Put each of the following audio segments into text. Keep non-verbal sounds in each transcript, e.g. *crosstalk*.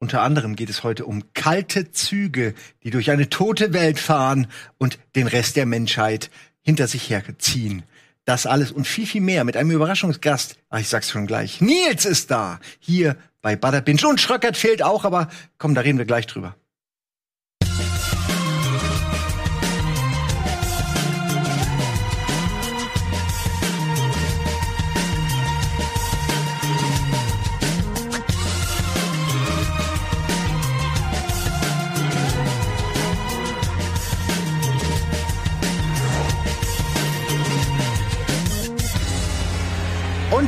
Unter anderem geht es heute um kalte Züge, die durch eine tote Welt fahren und den Rest der Menschheit hinter sich herziehen. Das alles und viel, viel mehr mit einem Überraschungsgast. Ach, ich sag's schon gleich. Nils ist da. Hier bei Butterbinge. Und Schröckert fehlt auch, aber komm, da reden wir gleich drüber.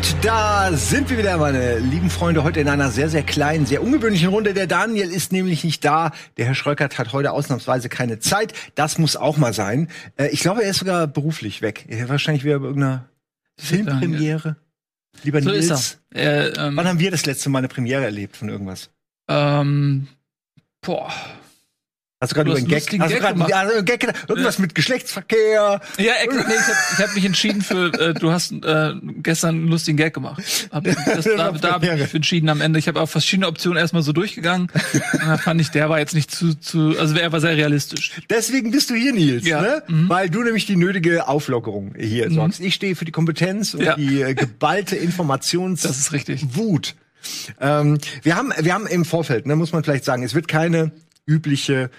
Und da sind wir wieder, meine lieben Freunde, heute in einer sehr, sehr kleinen, sehr ungewöhnlichen Runde. Der Daniel ist nämlich nicht da. Der Herr Schröckert hat heute ausnahmsweise keine Zeit. Das muss auch mal sein. Äh, ich glaube, er ist sogar beruflich weg. Er wahrscheinlich wieder bei irgendeiner Filmpremiere. Lieber So Nils, ist er. Äh, ähm, wann haben wir das letzte Mal eine Premiere erlebt von irgendwas? ähm, boah. Hast du gerade über einen Gag, hast du Gag gemacht. ja, einen Gag, gedacht? irgendwas mit Geschlechtsverkehr? Ja, nee, ich habe ich hab mich entschieden für, äh, du hast äh, gestern einen lustigen Gag gemacht. Hab, das, da *laughs* da habe ich mich entschieden am Ende. Ich habe auch verschiedene Optionen erstmal so durchgegangen. *laughs* Da fand ich, der war jetzt nicht zu, zu also er war sehr realistisch. Deswegen bist du hier, Nils, Ja. ne? Weil du nämlich die nötige Auflockerung hier sorgst. Ich stehe für die Kompetenz und Ja. die äh, geballte *laughs* Informations Das ist richtig. Wut. Ähm, wir haben, wir haben im Vorfeld, ne, muss man vielleicht sagen, es wird keine übliche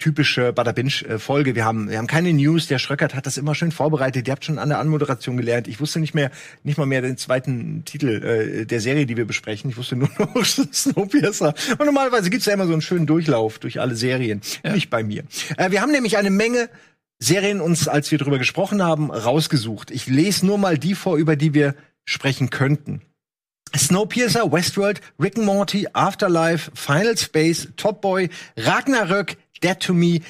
typische Bada Binge Folge. Wir haben wir haben keine News. Der Schröckert hat das immer schön vorbereitet. Ihr habt schon an der Anmoderation gelernt. Ich wusste nicht mehr nicht mal mehr den zweiten Titel äh, der Serie, die wir besprechen. Ich wusste nur *laughs* noch Snowpiercer. Und normalerweise gibt's ja immer so einen schönen Durchlauf durch alle Serien. Nicht bei mir. Äh, wir haben nämlich eine Menge Serien uns, als wir drüber gesprochen haben, rausgesucht. Ich lese nur mal die vor, über die wir sprechen könnten. Snowpiercer, Westworld, Rick and Morty, Afterlife, Final Space, Top Boy, Ragnarök, Dead to Me.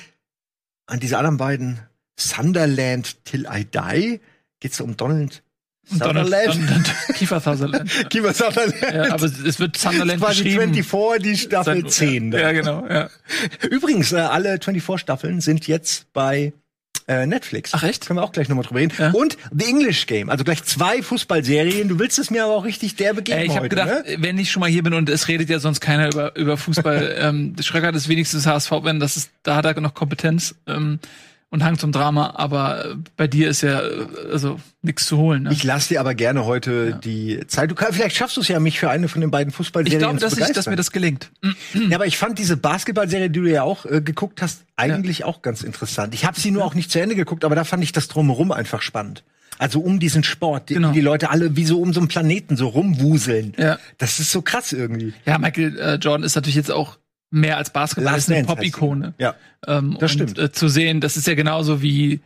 An diese anderen beiden, Sunderland Till I Die. Geht's um Donald Und Donald, *laughs* Kiefer Sutherland. Kiefer Sutherland. Ja, aber es wird Sunderland quasi geschrieben. 24, die Staffel Seit- 10. Ja, genau. Ja. Übrigens, äh, alle 24 Staffeln sind jetzt bei äh, Netflix. Ach, echt? Können wir auch gleich nochmal drüber reden. Ja. Und The English Game, also gleich zwei Fußballserien. Du willst es mir aber auch richtig derbe geben Äh, ich habe gedacht, ne? wenn ich schon mal hier bin und es redet ja sonst keiner über, über Fußball, *laughs* ähm, Schröckert ist wenigstens HSV, wenn das ist, da hat er noch Kompetenz ähm, und Hang zum Drama, aber äh, bei dir ist ja äh, also nichts zu holen. Ne? Ich lasse dir aber gerne heute die Zeit. Du kann, vielleicht schaffst du es ja, mich für eine von den beiden Ich Fußballserien glaube, zu dass, ich, dass begeistern. mir das gelingt. *clears throat* Ja, aber ich fand diese Basketballserie, die du ja auch äh, geguckt hast, eigentlich auch ganz interessant. Ich habe sie nur auch nicht zu Ende geguckt, aber da fand ich das drumherum einfach spannend. Also um diesen Sport, die, Genau. die Leute alle wie so um so einen Planeten so rumwuseln. Ja. Das ist so krass irgendwie. Ja, Michael äh, Jordan ist natürlich jetzt auch mehr als Basketball, Last ist eine Pop-Ikone. Ja. Ähm, Das stimmt. Äh, zu sehen, das ist ja genauso wie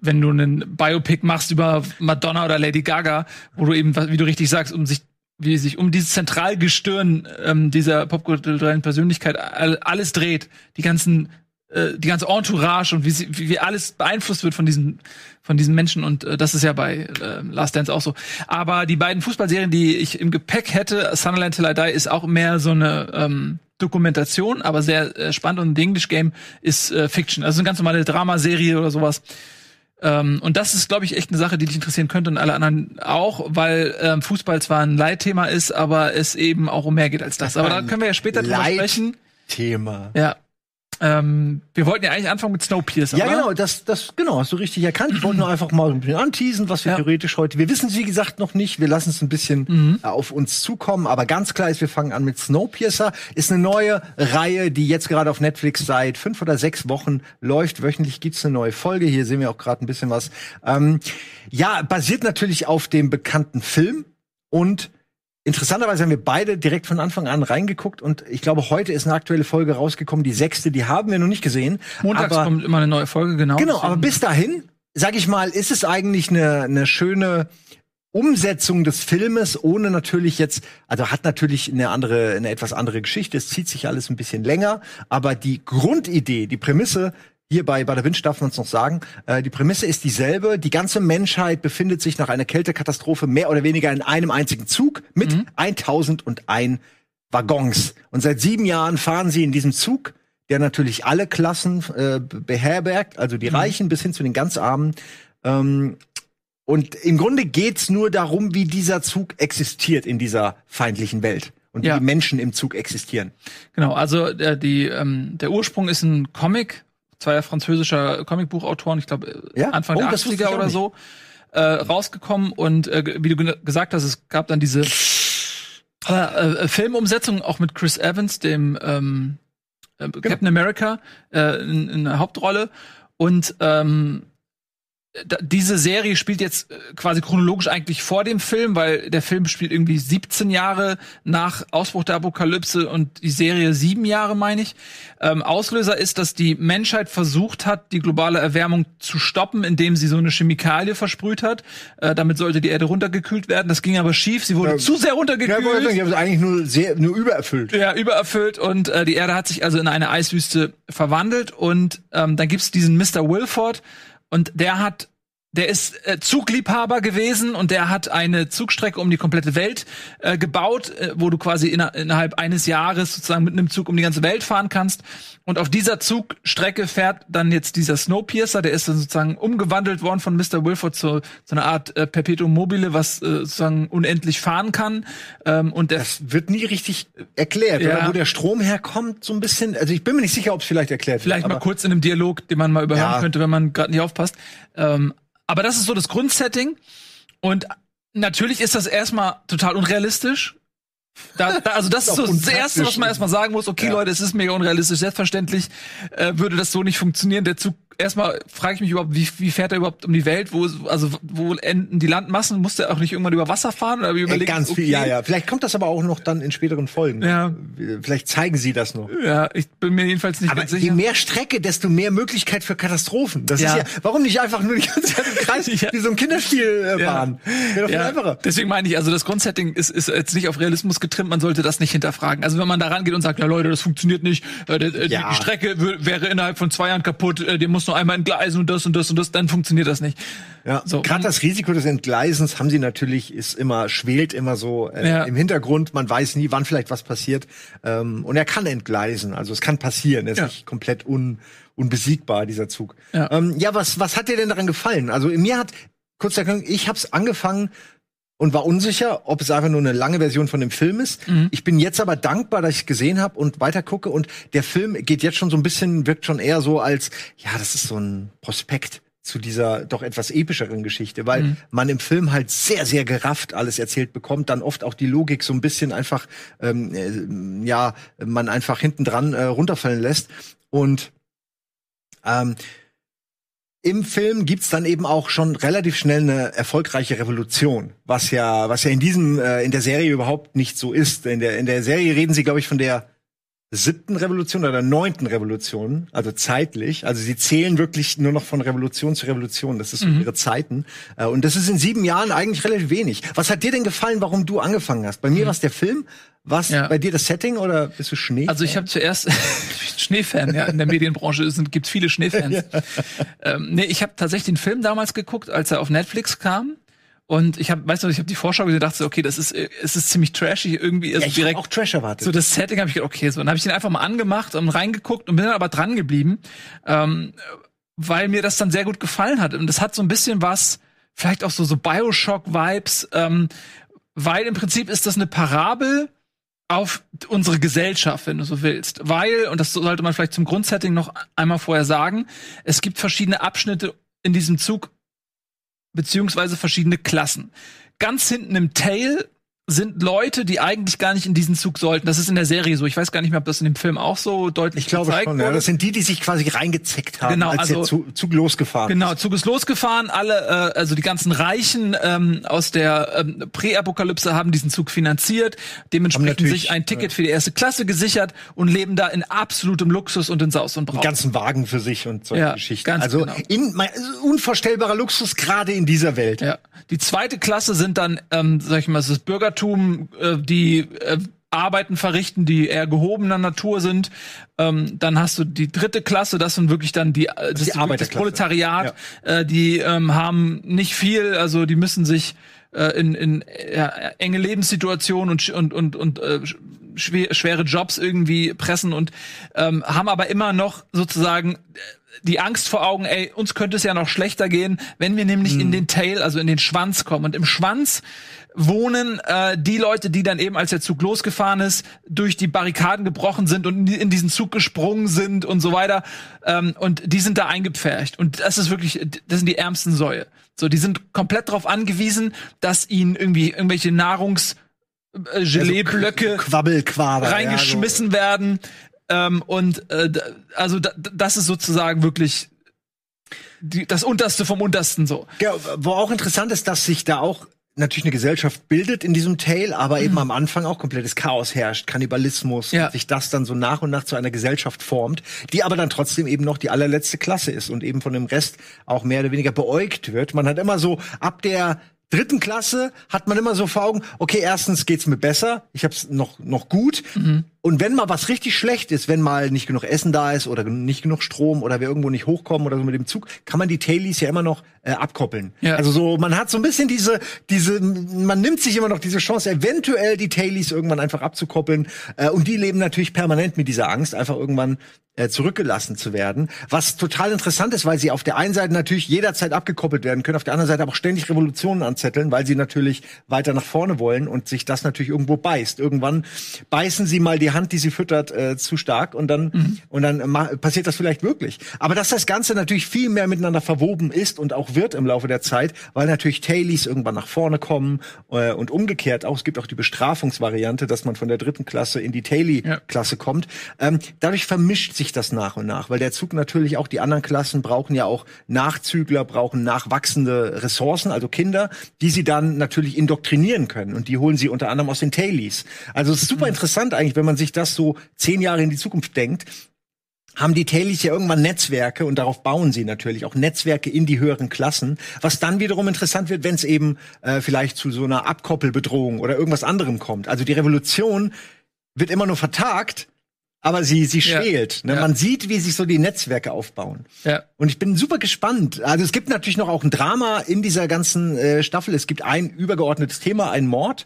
wenn du einen Biopic machst über Madonna oder Lady Gaga, wo du eben, wie du richtig sagst, um sich wie sich um dieses Zentralgestirn ähm, dieser popkulturellen Persönlichkeit all, alles dreht, die ganzen äh, die ganze Entourage und wie, sie, wie, wie alles beeinflusst wird von diesen von diesen Menschen und äh, das ist ja bei äh, Last Dance auch so. Aber die beiden Fußballserien, die ich im Gepäck hätte, Sunderland Till I Die, ist auch mehr so eine ähm, Dokumentation, aber sehr äh, spannend und The English Game ist äh, Fiction, also eine ganz normale Dramaserie oder sowas. Ähm, und das ist, glaube ich, echt eine Sache, die dich interessieren könnte und alle anderen auch, weil ähm, Fußball zwar ein Leitthema ist, aber es eben auch um mehr geht als das. Aber da können wir ja später drüber sprechen. Thema. Ja. Ähm, wir wollten ja eigentlich anfangen mit Snowpiercer. Ja, oder? genau, das, das, genau, hast du richtig erkannt. Ich wollte nur einfach mal ein bisschen anteasen, was wir Ja. theoretisch heute, wir wissen es wie gesagt noch nicht, wir lassen es ein bisschen Mhm. äh, auf uns zukommen, aber ganz klar ist, wir fangen an mit Snowpiercer, ist eine neue Reihe, die jetzt gerade auf Netflix seit fünf oder sechs Wochen läuft. Wöchentlich gibt's eine neue Folge, hier sehen wir auch gerade ein bisschen was. Ähm, ja, basiert natürlich auf dem bekannten Film und Interessanterweise haben wir beide direkt von Anfang an reingeguckt und ich glaube, heute ist eine aktuelle Folge rausgekommen, die sechste, die haben wir noch nicht gesehen. Montags aber kommt immer eine neue Folge, genau. Genau, aber bis dahin, sag ich mal, ist es eigentlich eine, eine schöne Umsetzung des Filmes, ohne natürlich jetzt, also hat natürlich eine andere, eine etwas andere Geschichte. Es zieht sich alles ein bisschen länger, aber die Grundidee, die Prämisse, hier bei Bada Winch darf man es noch sagen, äh, die Prämisse ist dieselbe. Die ganze Menschheit befindet sich nach einer Kältekatastrophe mehr oder weniger in einem einzigen Zug mit 1001 Waggons. Und seit sieben Jahren fahren sie in diesem Zug, der natürlich alle Klassen äh, beherbergt, also die Reichen bis hin zu den ganz Armen. Ähm, und im Grunde geht's nur darum, wie dieser Zug existiert in dieser feindlichen Welt. und wie Ja. die Menschen im Zug existieren. Genau, also der, die, ähm, der Ursprung ist ein Comic, zweier französischer Comicbuchautoren, ich glaube Ja? Anfang Oh, der das wusste ich 80er auch oder so, äh, rausgekommen und äh, wie du ge- gesagt hast, es gab dann diese äh, äh, Filmumsetzung auch mit Chris Evans, dem ähm, äh, Genau. Captain America, äh, in, in der Hauptrolle und ähm, diese Serie spielt jetzt äh, quasi chronologisch eigentlich vor dem Film, weil der Film spielt irgendwie 17 Jahre nach Ausbruch der Apokalypse und die Serie sieben Jahre, meine ich. Ähm, Auslöser ist, dass die Menschheit versucht hat, die globale Erwärmung zu stoppen, indem sie so eine Chemikalie versprüht hat. Äh, damit sollte die Erde runtergekühlt werden. Das ging aber schief. Sie wurde Ja. zu sehr Ja, runtergekühlt. sagen, ich habe es eigentlich nur sehr nur übererfüllt. Ja, übererfüllt und äh, die Erde hat sich also in eine Eiswüste verwandelt und ähm, dann gibt's diesen Mr. Wilford und der hat der ist äh, Zugliebhaber gewesen und der hat eine Zugstrecke um die komplette Welt äh, gebaut, äh, wo du quasi inner innerhalb eines Jahres sozusagen mit einem Zug um die ganze Welt fahren kannst. Und auf dieser Zugstrecke fährt dann jetzt dieser Snowpiercer, der ist dann sozusagen umgewandelt worden von Mr. Wilford zu so einer Art äh, Perpetuum mobile, was äh, sozusagen unendlich fahren kann. Ähm, und der Das wird nie richtig erklärt, Ja. oder wo der Strom herkommt, so ein bisschen. Also ich bin mir nicht sicher, ob es vielleicht erklärt Vielleicht wird. mal aber- kurz in einem Dialog, den man mal überhören Ja. könnte, wenn man gerade nicht aufpasst. Ähm, aber das ist so das Grundsetting. Und natürlich ist das erstmal total unrealistisch. Da, da, also das *laughs* ist Ist so das Erste, was man erstmal sagen muss. Okay, Ja. Leute, es ist mega unrealistisch. Selbstverständlich äh, würde das so nicht funktionieren. Der Zug, erstmal frage ich mich überhaupt, wie, wie fährt er überhaupt um die Welt? Wo, also wo enden die Landmassen? Muss der auch nicht irgendwann über Wasser fahren? Oder überlegt, ganz viel, okay, ja, ja. Vielleicht kommt das aber auch noch dann in späteren Folgen. Ja. Vielleicht zeigen sie das noch. Ja, ich bin mir jedenfalls nicht Aber ganz je sicher. mehr Strecke, desto mehr Möglichkeit für Katastrophen. Das Ja. ist ja, warum nicht einfach nur die ganze Zeit im Kreis *laughs* Ja. wie so ein Kinderspiel äh, Ja. Wäre doch viel Ja, einfacher. deswegen meine ich, also das Grundsetting ist, ist jetzt nicht auf Realismus getrimmt, man sollte das nicht hinterfragen. Also wenn man da rangeht und sagt, ja Leute, das funktioniert nicht, äh, die, äh, Ja. die Strecke wär- wäre innerhalb von zwei Jahren kaputt, äh, die muss noch einmal entgleisen und das und das und das, dann funktioniert das nicht. Ja, So, gerade das Risiko des Entgleisens haben sie natürlich, ist immer, schwelt immer so äh, Ja. im Hintergrund. Man weiß nie, wann vielleicht was passiert. Ähm, und er kann entgleisen, also es kann passieren. Er ist Ja. nicht komplett un, unbesiegbar, dieser Zug. Ja. Ähm, ja, was, was hat dir denn daran gefallen? Also mir hat, kurz erklärt, ich hab's angefangen und war unsicher, ob es einfach nur eine lange Version von dem Film ist. Mhm. Ich bin jetzt aber dankbar, dass ich gesehen habe und weiter gucke. Und der Film geht jetzt schon so ein bisschen, wirkt schon eher so als, ja, das ist so ein Prospekt zu dieser doch etwas epischeren Geschichte, weil Mhm. man im Film halt sehr, sehr gerafft alles erzählt bekommt, dann oft auch die Logik so ein bisschen einfach, ähm, äh, ja, man einfach hinten dran äh, runterfallen lässt. Und ähm, im Film gibt's dann eben auch schon relativ schnell eine erfolgreiche Revolution, was ja, was ja in diesem, äh, in der Serie überhaupt nicht so ist. In der, in der Serie reden sie, glaube ich, von der siebten Revolution oder der neunten Revolution, also zeitlich. Also sie zählen wirklich nur noch von Revolution zu Revolution. Das ist so Mhm. ihre Zeiten. Äh, und das ist in sieben Jahren eigentlich relativ wenig. Was hat dir denn gefallen, warum du angefangen hast? Bei mir war es der Film. Was Ja. bei dir das Setting oder bist du Schnee? Also ich habe zuerst *laughs* Schneefan, ja, in der Medienbranche sind gibt's viele Schneefans. *laughs* ähm, nee, ich habe tatsächlich den Film damals geguckt, als er auf Netflix kam. Und ich habe, weißt du, ich habe die Vorschau gesehen, dachte so, okay, das ist, es ist ziemlich trashig irgendwie, also ja, ich direkt auch Trash erwartet. so das Setting habe ich gedacht, okay, so dann habe ich den einfach mal angemacht und reingeguckt und bin dann aber dran geblieben, ähm, weil mir das dann sehr gut gefallen hat und das hat so ein bisschen was, vielleicht auch so so Bioshock-Vibes, ähm, weil im Prinzip ist das eine Parabel auf unsere Gesellschaft, wenn du so willst. Weil, und das sollte man vielleicht zum Grundsetting noch einmal vorher sagen, es gibt verschiedene Abschnitte in diesem Zug, beziehungsweise verschiedene Klassen. Ganz hinten im Tail sind Leute, die eigentlich gar nicht in diesen Zug sollten. Das ist in der Serie so. Ich weiß gar nicht mehr, ob das in dem Film auch so deutlich ich glaube gezeigt schon. Ja, wurde. das sind die, die sich quasi reingezeckt haben, Genau, als also- der Zug, Zug losgefahren Genau, Zug ist losgefahren. Alle, äh, also die ganzen Reichen ähm, aus der ähm, Präapokalypse haben diesen Zug finanziert, Haben dementsprechend sich ein Ticket für die erste Klasse gesichert und leben da in absolutem Luxus und in Saus und Den Braus. ganzen Wagen für sich und solche Ja, Geschichten. also genau. in, also unvorstellbarer Luxus gerade in dieser Welt. Ja. Die zweite Klasse sind dann, ähm, sag ich mal, das Bürgertum, äh, die äh, Arbeiten verrichten, die eher gehobener Natur sind. Ähm, dann hast du die dritte Klasse, das sind wirklich dann die, äh, das, die das. Proletariat. Äh, die ähm, haben nicht viel, also die müssen sich äh, in, in ja, enge Lebenssituationen und, und, und, und äh, schwer, schwere Jobs irgendwie pressen und ähm, haben aber immer noch sozusagen äh, die Angst vor Augen, ey, uns könnte es ja noch schlechter gehen, wenn wir nämlich in den Tail, also in den Schwanz kommen. Und im Schwanz wohnen äh, die Leute, die dann eben, als der Zug losgefahren ist, durch die Barrikaden gebrochen sind und in, diesen Zug gesprungen sind und so weiter. Ähm, und die sind da eingepfercht. Und das ist wirklich, das sind die ärmsten Säue. So, die sind komplett darauf angewiesen, dass ihnen irgendwie irgendwelche Nahrungs äh, Geleeblöcke also reingeschmissen ja, so. werden. Ähm, und äh, also da, das ist sozusagen wirklich die, das Unterste vom Untersten so. Ja, wo auch interessant ist, dass sich da auch natürlich eine Gesellschaft bildet in diesem Tale, aber mhm. eben am Anfang auch komplettes Chaos herrscht, Kannibalismus, ja. sich das dann so nach und nach zu einer Gesellschaft formt, die aber dann trotzdem eben noch die allerletzte Klasse ist und eben von dem Rest auch mehr oder weniger beäugt wird. Man hat immer so ab der dritten Klasse hat man immer so vor Augen, okay, erstens geht's mir besser, ich hab's noch, noch gut. Mhm. Und wenn mal was richtig schlecht ist, wenn mal nicht genug Essen da ist oder nicht genug Strom oder wir irgendwo nicht hochkommen oder so mit dem Zug, kann man die Tailies ja immer noch äh, abkoppeln. Ja. Also so, man hat so ein bisschen diese, diese, man nimmt sich immer noch diese Chance, eventuell die Tailies irgendwann einfach abzukoppeln. Äh, und die leben natürlich permanent mit dieser Angst, einfach irgendwann äh, zurückgelassen zu werden. Was total interessant ist, weil sie auf der einen Seite natürlich jederzeit abgekoppelt werden können, auf der anderen Seite aber auch ständig Revolutionen anzetteln, weil sie natürlich weiter nach vorne wollen und sich das natürlich irgendwo beißt. Irgendwann beißen sie mal die Hand, die sie füttert, äh, zu stark und dann mhm. und dann äh, passiert das vielleicht wirklich. Aber dass das Ganze natürlich viel mehr miteinander verwoben ist und auch wird im Laufe der Zeit, weil natürlich Tailies irgendwann nach vorne kommen äh, und umgekehrt auch. Es gibt auch die Bestrafungsvariante, dass man von der dritten Klasse in die Tailie-Klasse ja. kommt. Ähm, dadurch vermischt sich das nach und nach, weil der Zug natürlich auch die anderen Klassen brauchen ja auch Nachzügler, brauchen nachwachsende Ressourcen, also Kinder, die sie dann natürlich indoktrinieren können und die holen sie unter anderem aus den Tailies. Also es ist super mhm. interessant eigentlich, wenn man sich sich das so zehn Jahre in die Zukunft denkt, haben die Tailies ja irgendwann Netzwerke und darauf bauen sie natürlich auch Netzwerke in die höheren Klassen, was dann wiederum interessant wird, wenn es eben äh, vielleicht zu so einer Abkoppelbedrohung oder irgendwas anderem kommt. Also die Revolution wird immer nur vertagt, aber sie sie schwelt. Ja, ne? ja. Man sieht, wie sich so die Netzwerke aufbauen. Ja. Und ich bin super gespannt. Also es gibt natürlich noch auch ein Drama in dieser ganzen äh, Staffel. Es gibt ein übergeordnetes Thema, ein Mord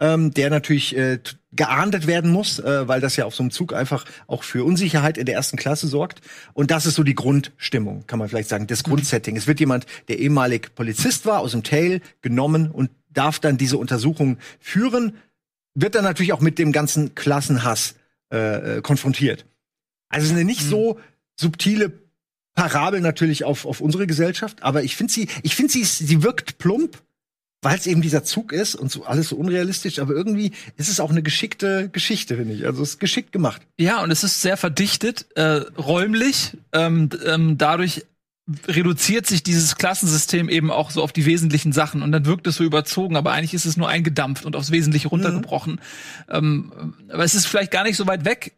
ähm, der natürlich äh, geahndet werden muss, äh, weil das ja auf so einem Zug einfach auch für Unsicherheit in der ersten Klasse sorgt. Und das ist so die Grundstimmung, kann man vielleicht sagen, das mhm. Grundsetting. Es wird jemand, der ehemalig Polizist war, aus dem Tail genommen und darf dann diese Untersuchung führen, wird dann natürlich auch mit dem ganzen Klassenhass äh, äh konfrontiert. Also eine nicht mhm. so subtile Parabel natürlich auf, auf unsere Gesellschaft, aber ich finde sie, ich finde sie, sie wirkt plump, weil es eben dieser Zug ist und so alles so unrealistisch, aber irgendwie ist es auch eine geschickte Geschichte, finde ich. Also es ist geschickt gemacht. Ja, und es ist sehr verdichtet, äh, räumlich. Ähm, ähm, dadurch reduziert sich dieses Klassensystem eben auch so auf die wesentlichen Sachen und dann wirkt es so überzogen, aber eigentlich ist es nur eingedampft und aufs Wesentliche runtergebrochen. Mhm. Ähm, aber es ist vielleicht gar nicht so weit weg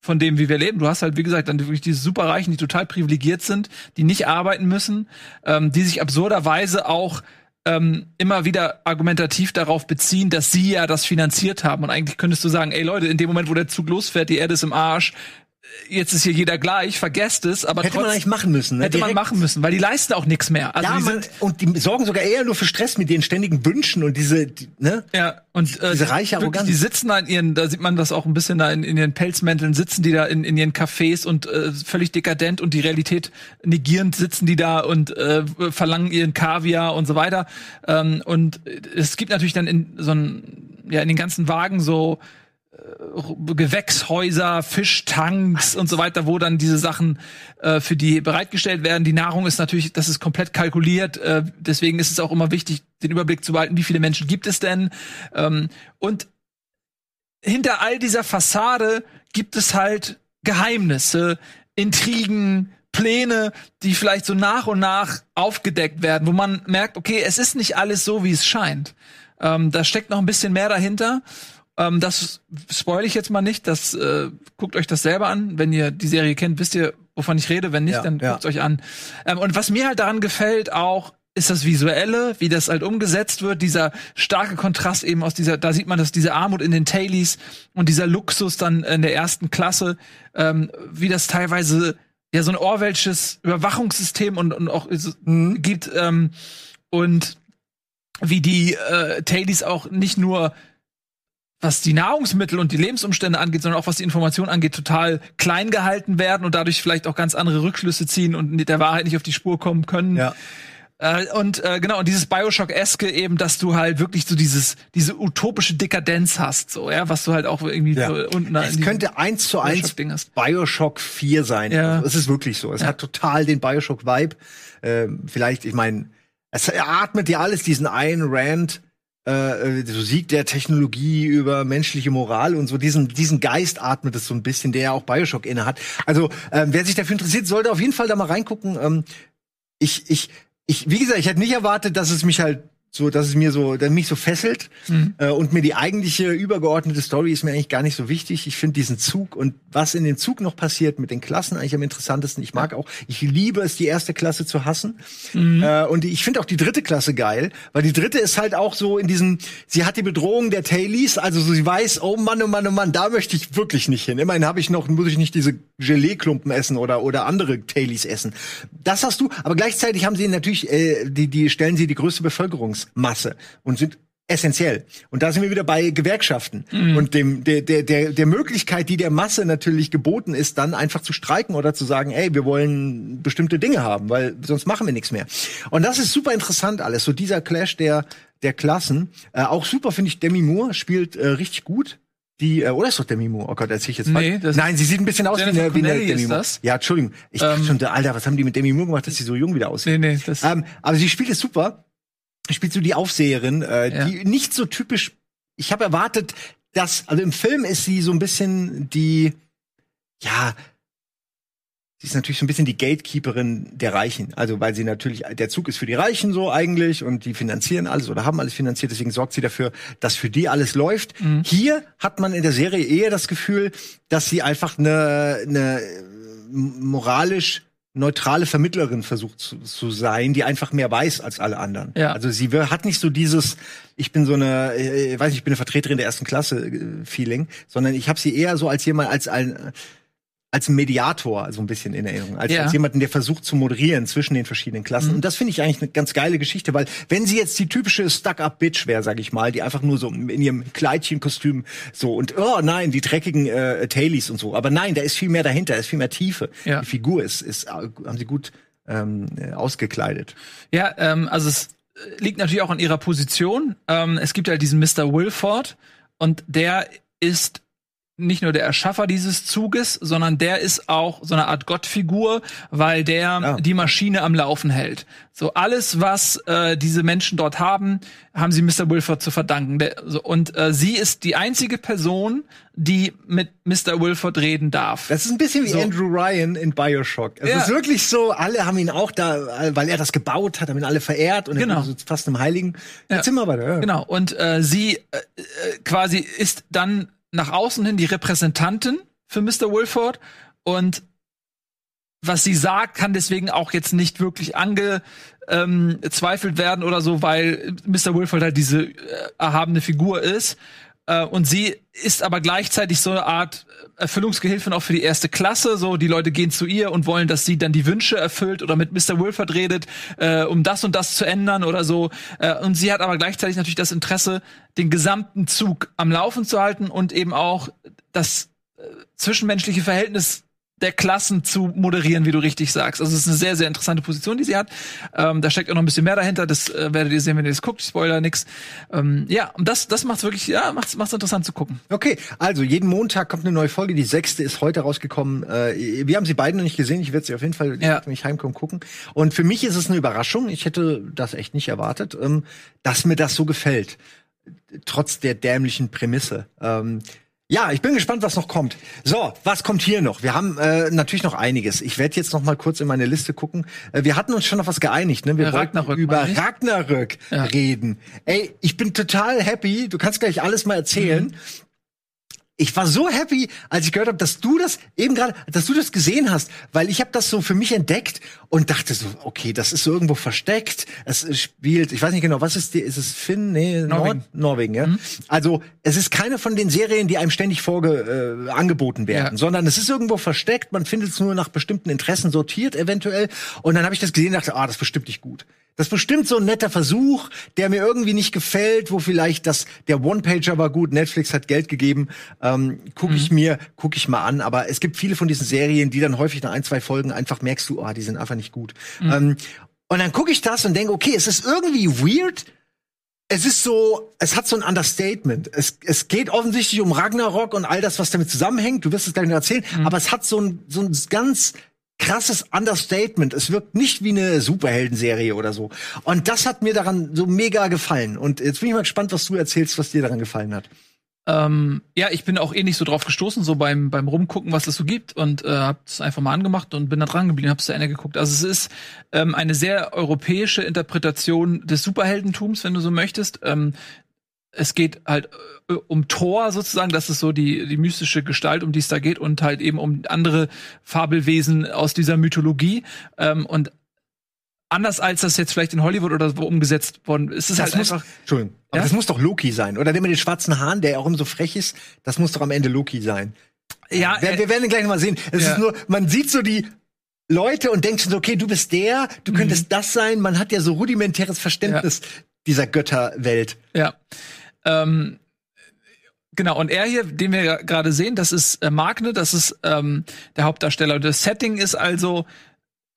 von dem, wie wir leben. Du hast halt, wie gesagt, dann wirklich diese Superreichen, die total privilegiert sind, die nicht arbeiten müssen, ähm, die sich absurderweise auch ähm, immer wieder argumentativ darauf beziehen, dass sie ja das finanziert haben. Und eigentlich könntest du sagen, ey Leute, in dem Moment, wo der Zug losfährt, die Erde ist im Arsch, jetzt ist hier jeder gleich, vergesst es, aber hätte trotz, man eigentlich machen müssen, ne? hätte Direkt. man machen müssen, weil die leisten auch nichts mehr. Also ja, die man, und die sorgen sogar eher nur für Stress mit den ständigen Wünschen und diese, die, ne? Ja, und äh, diese reiche Arroganz. Die sitzen da in ihren, da sieht man das auch ein bisschen da in, in ihren Pelzmänteln, sitzen die da in, in ihren Cafés und äh, völlig dekadent und die Realität negierend sitzen die da und äh, verlangen ihren Kaviar und so weiter. Ähm, und es gibt natürlich dann in so ein, ja in den ganzen Wagen so Gewächshäuser, Fischtanks und so weiter, wo dann diese Sachen äh, für die bereitgestellt werden. Die Nahrung ist natürlich, das ist komplett kalkuliert. Äh, deswegen ist es auch immer wichtig, den Überblick zu behalten, wie viele Menschen gibt es denn. Ähm, und hinter all dieser Fassade gibt es halt Geheimnisse, Intrigen, Pläne, die vielleicht so nach und nach aufgedeckt werden, wo man merkt, okay, es ist nicht alles so, wie es scheint. Ähm, da steckt noch ein bisschen mehr dahinter. Ähm, das spoil ich jetzt mal nicht. Das äh, guckt euch das selber an. Wenn ihr die Serie kennt, wisst ihr, wovon ich rede. Wenn nicht, ja, dann ja. guckt euch an. Ähm, und was mir halt daran gefällt auch, ist das Visuelle, wie das halt umgesetzt wird, dieser starke Kontrast eben aus dieser, da sieht man dass diese Armut in den Tailies und dieser Luxus dann in der ersten Klasse, ähm, wie das teilweise ja so ein Orwellsches Überwachungssystem und, und auch mhm. gibt ähm, und wie die äh, Tailies auch nicht nur was die Nahrungsmittel und die Lebensumstände angeht, sondern auch was die Information angeht, total klein gehalten werden und dadurch vielleicht auch ganz andere Rückschlüsse ziehen und der Wahrheit nicht auf die Spur kommen können. Ja. Äh, und äh, genau, und dieses Bioshock-eske eben, dass du halt wirklich so dieses, diese utopische Dekadenz hast, so, ja, was du halt auch irgendwie Ja. so unten Es könnte eins zu eins Bioshock-Ding hast. Bioshock 4 sein. Ja. Also, es ist wirklich so. Es Ja. hat total den Bioshock-Vibe. Ähm, vielleicht, ich meine, es atmet ja alles diesen einen Rand, äh, äh, so Sieg der Technologie über menschliche Moral und so diesen diesen Geist atmet es so ein bisschen, der ja auch Bioshock inne hat. Also ähm, wer sich dafür interessiert, sollte auf jeden Fall da mal reingucken. Ähm, ich ich ich wie gesagt, ich hätte nicht erwartet, dass es mich halt so, dass es mir so, dass mich so fesselt Mhm. äh, und mir die eigentliche übergeordnete Story ist mir eigentlich gar nicht so wichtig. Ich finde diesen Zug und was in dem Zug noch passiert mit den Klassen eigentlich am interessantesten. Ich mag auch, ich liebe es, die erste Klasse zu hassen Mhm. äh, und ich finde auch die dritte Klasse geil, weil die dritte ist halt auch so in diesem, sie hat die Bedrohung der Tailies, also so, sie weiß, oh Mann, oh Mann, oh Mann, da möchte ich wirklich nicht hin. Immerhin habe ich noch, muss ich nicht diese Gelee-Klumpen essen oder oder andere Tailies essen. Das hast du, aber gleichzeitig haben sie natürlich, äh, die die stellen sie die größte Bevölkerungsmasse und sind essentiell. Und da sind wir wieder bei Gewerkschaften und dem der, der der der Möglichkeit, die der Masse natürlich geboten ist, dann einfach zu streiken oder zu sagen, ey, wir wollen bestimmte Dinge haben, weil sonst machen wir nichts mehr. Und das ist super interessant alles. So dieser Clash der der Klassen. Äh, auch super finde ich. Demi Moore spielt äh, richtig gut. Die, äh, oder ist doch Demi Moore? Oh Gott, erzähl ich jetzt Nee, falsch. das- Nein, sie sieht ein bisschen aus wie Jennifer eine, wie eine Demi ist Moore. das? Ja, Entschuldigung. Ich dachte Ähm, schon, Alter, was haben die mit Demi Moore gemacht, dass sie so jung wieder aussieht? Nee, nee, das. Ähm, aber sie spielt es super. Spielt so die Aufseherin, äh, Ja. die nicht so typisch. Ich habe erwartet, dass, also im Film ist sie so ein bisschen die, ja, sie ist natürlich so ein bisschen die Gatekeeperin der Reichen. Also weil sie natürlich, der Zug ist für die Reichen so eigentlich und die finanzieren alles oder haben alles finanziert, deswegen sorgt sie dafür, dass für die alles läuft. Mhm. Hier hat man in der Serie eher das Gefühl, dass sie einfach eine, eine äh, moralisch neutrale Vermittlerin versucht zu, zu sein, die einfach mehr weiß als alle anderen. Ja. Also sie hat nicht so dieses, ich bin so eine, äh, weiß nicht, ich bin eine Vertreterin der ersten Klasse äh, Feeling, sondern ich habe sie eher so als jemand, als ein als Mediator so ein bisschen in Erinnerung, als, Ja. als jemanden, der versucht zu moderieren zwischen den verschiedenen Klassen. Mhm. Und das finde ich eigentlich eine ganz geile Geschichte, weil wenn sie jetzt die typische Stuck-up-Bitch wäre, sag ich mal, die einfach nur so in ihrem Kleidchenkostüm so und oh nein, die dreckigen äh, Tailies und so. Aber nein, da ist viel mehr dahinter, da ist viel mehr Tiefe. Ja. Die Figur ist, ist haben sie gut ähm, äh, ausgekleidet. Ja, ähm, also es liegt natürlich auch an ihrer Position. Ähm, es gibt halt diesen Mr. Wilford und der ist nicht nur der Erschaffer dieses Zuges, sondern der ist auch so eine Art Gottfigur, weil der Ja. die Maschine am Laufen hält. So alles, was äh, diese Menschen dort haben, haben sie Mr. Wilford zu verdanken. Der, so, und äh, sie ist die einzige Person, die mit Mr. Wilford reden darf. Das ist ein bisschen wie So. Andrew Ryan in Bioshock. Es Ja. ist wirklich so, alle haben ihn auch da, weil er das gebaut hat, haben ihn alle verehrt und Genau. er so fast einem Heiligen. Ja. Jetzt sind wir. Ja. Genau, und äh, sie äh, äh, quasi ist dann nach außen hin die Repräsentantin für Mr. Wilford und was sie sagt, kann deswegen auch jetzt nicht wirklich angezweifelt werden oder so, weil Mr. Wilford halt diese äh, erhabene Figur ist. Äh, und sie ist aber gleichzeitig so eine Art Erfüllungsgehilfin auch für die erste Klasse. So, die Leute gehen zu ihr und wollen, dass sie dann die Wünsche erfüllt oder mit Mr. Wilford redet, äh, um das und das zu ändern oder so. Äh, und sie hat aber gleichzeitig natürlich das Interesse, den gesamten Zug am Laufen zu halten und eben auch das äh, zwischenmenschliche Verhältnis der Klassen zu moderieren, wie du richtig sagst. Also es ist eine sehr, sehr interessante Position, die sie hat. Ähm, da steckt auch noch ein bisschen mehr dahinter. Das äh, werdet ihr sehen, wenn ihr das guckt. Spoiler, nix. Ähm, ja, und das, das macht's wirklich, ja, macht's, macht's interessant zu gucken. Okay, also jeden Montag kommt eine neue Folge. Die sechste ist heute rausgekommen. Äh, wir haben sie beide noch nicht gesehen. Ich werde sie auf jeden Fall, Ja. wenn ich heimkomme, gucken. Und für mich ist es eine Überraschung. Ich hätte das echt nicht erwartet, ähm, dass mir das so gefällt. Trotz der dämlichen Prämisse. Ähm, ja, ich bin gespannt, was noch kommt. So, was kommt hier noch? Wir haben äh, natürlich noch einiges. Ich werde jetzt noch mal kurz in meine Liste gucken. Äh, wir hatten uns schon auf was geeinigt, ne? Wir Ja, wollten Ragnarök, über. Ragnarök Ja. reden. Ey, ich bin total happy. Du kannst gleich alles mal erzählen. Mhm. Ich war so happy, als ich gehört habe, dass du das eben gerade, dass du das gesehen hast, weil ich habe das so für mich entdeckt und dachte so, okay, das ist so irgendwo versteckt. Es spielt, ich weiß nicht genau, was ist die, ist es Finn? Nee, Norwegen. Nord Norwegen, ja. Also, es ist keine von den Serien, die einem ständig vorge äh, angeboten werden, Ja. sondern es ist irgendwo versteckt, man findet es nur nach bestimmten Interessen sortiert eventuell und dann habe ich das gesehen und dachte, ah, das ist bestimmt nicht gut. Das ist bestimmt so ein netter Versuch, der mir irgendwie nicht gefällt, wo vielleicht das der One-Pager war gut, Netflix hat Geld gegeben, ähm, gucke ich mir, gucke ich mal an. Aber es gibt viele von diesen Serien, die dann häufig nach ein, zwei Folgen einfach merkst du, ah, die sind einfach nicht gut. Ähm, Und dann gucke ich das und denke, okay, es ist irgendwie weird. Es ist so, es hat so ein Understatement. Es, es geht offensichtlich um Ragnarok und all das, was damit zusammenhängt. Du wirst es gleich noch erzählen. Mhm. Aber es hat so ein, so ein ganz krasses Understatement. Es wirkt nicht wie eine Superheldenserie oder so. Und das hat mir daran so mega gefallen. Und jetzt bin ich mal gespannt, was du erzählst, was dir daran gefallen hat. Ähm, ja, ich bin auch eh nicht so drauf gestoßen, so beim, beim Rumgucken, was es so gibt und äh, hab's einfach mal angemacht und bin da dran geblieben, hab's zu Ende geguckt. Also es ist ähm, eine sehr europäische Interpretation des Superheldentums, wenn du so möchtest. Ähm, es geht halt äh, um Thor sozusagen, das ist so die, die mystische Gestalt, um die es da geht, und halt eben um andere Fabelwesen aus dieser Mythologie. Ähm, und anders als das jetzt vielleicht in Hollywood oder so umgesetzt worden ist, es halt muss, einfach. Entschuldigung, aber Ja? das muss doch Loki sein. Oder der mit den schwarzen Haaren, der auch immer so frech ist, das muss doch am Ende Loki sein. Ja, wir, äh, wir werden ihn gleich noch mal sehen. Es ja. ist nur, man sieht so die Leute und denkt schon so, okay, du bist der, du könntest Mhm. das sein. Man hat ja so rudimentäres Verständnis dieser Götterwelt. Ja. Ähm, genau, und er hier, den wir gerade sehen, das ist äh, Magne, das ist ähm, der Hauptdarsteller. Das Setting ist also,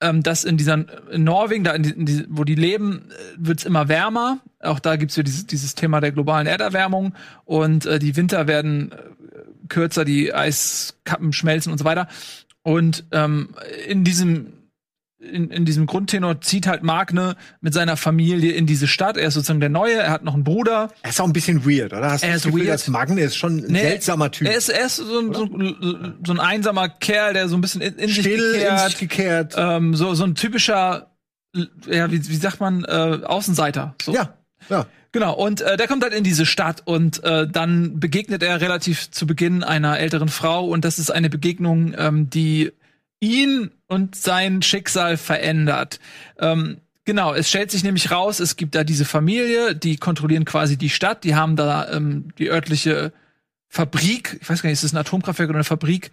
ähm, dass in dieser in Norwegen, da in die, in die, wo die leben, äh, wird's immer wärmer. Auch da gibt's ja dieses, dieses Thema der globalen Erderwärmung und äh, die Winter werden äh, kürzer, die Eiskappen schmelzen und so weiter. Und ähm, in diesem in, in diesem Grundtenor zieht halt Magne mit seiner Familie in diese Stadt. Er ist sozusagen der Neue, er hat noch einen Bruder. Er ist auch ein bisschen weird, oder? Hast du Er das ist Gefühl, weird. dass Magne ist schon ein Nee, seltsamer Typ. Er ist, er ist so, ein, so, so ein einsamer Kerl, der so ein bisschen in, in sich still in gekehrt, sich gekehrt. ähm, so, so ein typischer, ja, wie, wie sagt man, äh, Außenseiter. So. ja, ja. Genau, und äh, der kommt halt in diese Stadt und äh, dann begegnet er relativ zu Beginn einer älteren Frau und das ist eine Begegnung, ähm, die ihn und sein Schicksal verändert. Ähm, genau, es stellt sich nämlich raus, es gibt da diese Familie, die kontrollieren quasi die Stadt, die haben da ähm, die örtliche Fabrik, ich weiß gar nicht, ist das ein Atomkraftwerk oder eine Fabrik?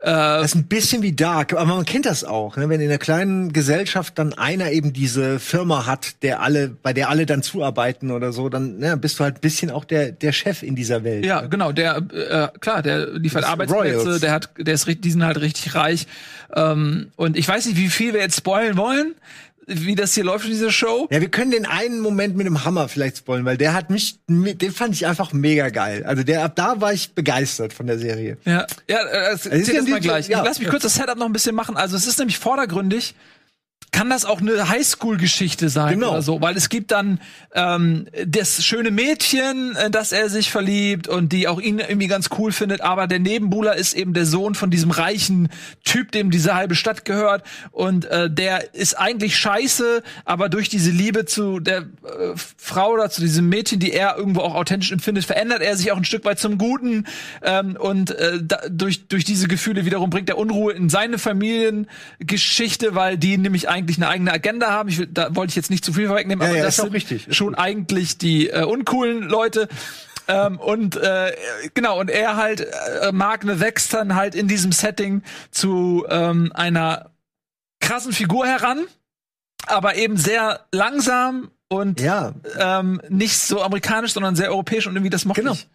Äh, Das ist ein bisschen wie Dark, aber man kennt das auch, ne? wenn in einer kleinen Gesellschaft dann einer eben diese Firma hat, der alle, bei der alle dann zuarbeiten oder so, dann ne, bist du halt ein bisschen auch der der Chef in dieser Welt. Ja, genau, der äh, klar, der liefert Das Arbeitsplätze, Royals. der hat der ist die sind halt richtig reich. Ähm, und ich weiß nicht, wie viel wir jetzt spoilen wollen, wie das hier läuft in dieser Show. Ja, wir können den einen Moment mit dem Hammer vielleicht spoilen, weil der hat mich, den fand ich einfach mega geil. Also der ab da war ich begeistert von der Serie. Ja, ja, äh, ist erzähl ja das mal gleich. ja. Lass mich kurz das Setup noch ein bisschen machen. Also es ist nämlich vordergründig. Kann das auch eine Highschool-Geschichte sein Genau. oder so? Weil es gibt dann ähm, das schöne Mädchen, in das er sich verliebt und die auch ihn irgendwie ganz cool findet, aber der Nebenbuhler ist eben der Sohn von diesem reichen Typ, dem diese halbe Stadt gehört und äh, der ist eigentlich scheiße, aber durch diese Liebe zu der äh, Frau oder zu diesem Mädchen, die er irgendwo auch authentisch empfindet, verändert er sich auch ein Stück weit zum Guten ähm, und äh, da, durch durch diese Gefühle wiederum bringt er Unruhe in seine Familiengeschichte, weil die nämlich eigentlich eine eigene Agenda haben. Ich will, da wollte ich jetzt nicht zu viel vorwegnehmen, Ja, aber ja, das ist auch sind richtig. Ist schon eigentlich die äh, uncoolen Leute. Ähm, und äh, genau, und er halt, äh, Magne wächst dann halt in diesem Setting zu ähm, einer krassen Figur heran, aber eben sehr langsam und Ja, ähm, nicht so amerikanisch, sondern sehr europäisch und irgendwie das mochte Genau. ich.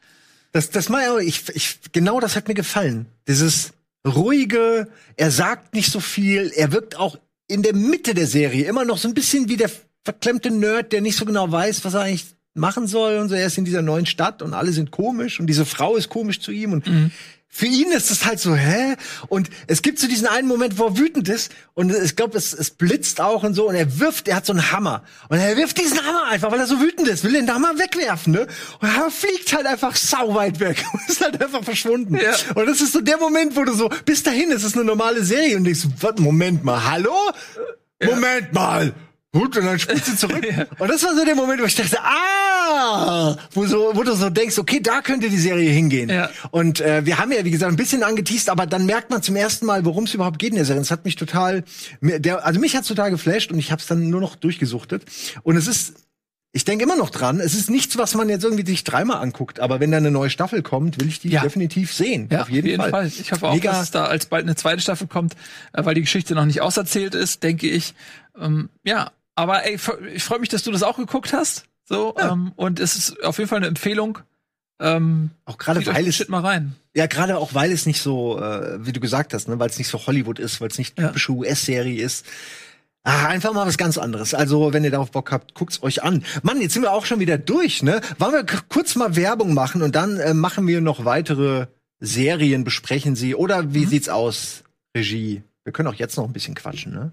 das, das mal, ich, ich, genau das hat mir gefallen. Dieses ruhige, er sagt nicht so viel, er wirkt auch in der Mitte der Serie immer noch so ein bisschen wie der verklemmte Nerd, der nicht so genau weiß, was er eigentlich machen soll und so. Er ist in dieser neuen Stadt und alle sind komisch und diese Frau ist komisch zu ihm und für ihn ist es halt so, hä? Und es gibt so diesen einen Moment, wo er wütend ist und ich glaube, es, es blitzt auch und so und er wirft, er hat so einen Hammer und er wirft diesen Hammer einfach, weil er so wütend ist, will den Hammer wegwerfen, ne? Und er fliegt halt einfach sau weit weg *laughs* und ist halt einfach verschwunden. Ja. Und das ist so der Moment, wo du so, bis dahin ist es eine normale Serie und denkst, so, was, Moment mal, hallo? Moment mal. Gut, und dann spielt sie zurück. *laughs* Und das war so der Moment, wo ich dachte, ah, wo, so, wo du so denkst, okay, da könnte die Serie hingehen. Ja. Und äh, wir haben ja, wie gesagt, ein bisschen angeteased, aber dann merkt man zum ersten Mal, worum es überhaupt geht in der Serie. Das hat mich total, der, also mich hat's total geflasht und ich habe es dann nur noch durchgesuchtet. Und es ist, ich denke immer noch dran, es ist nichts, was man jetzt irgendwie sich dreimal anguckt, aber wenn da eine neue Staffel kommt, will ich die Ja. definitiv sehen. Ja, auf jeden, Fall. Ich hoffe auch, Mega. dass es da als bald eine zweite Staffel kommt, äh, weil die Geschichte noch nicht auserzählt ist, denke ich. Ähm, ja, aber ey, ich freue mich, dass du das auch geguckt hast. So, Ja. ähm, und es ist auf jeden Fall eine Empfehlung. Ähm, Auch gerade weil es mal rein. Ja, gerade auch, weil es nicht so, äh, wie du gesagt hast, ne, weil es nicht so Hollywood ist, weil es nicht Ja. typische US-Serie ist. Ah, einfach mal was ganz anderes. Also, wenn ihr darauf Bock habt, guckt's euch an. Mann, jetzt sind wir auch schon wieder durch, ne? Wollen wir kurz mal Werbung machen und dann äh, machen wir noch weitere Serien, besprechen sie. Oder wie mhm. sieht's aus, Regie? Wir können auch jetzt noch ein bisschen quatschen, ne?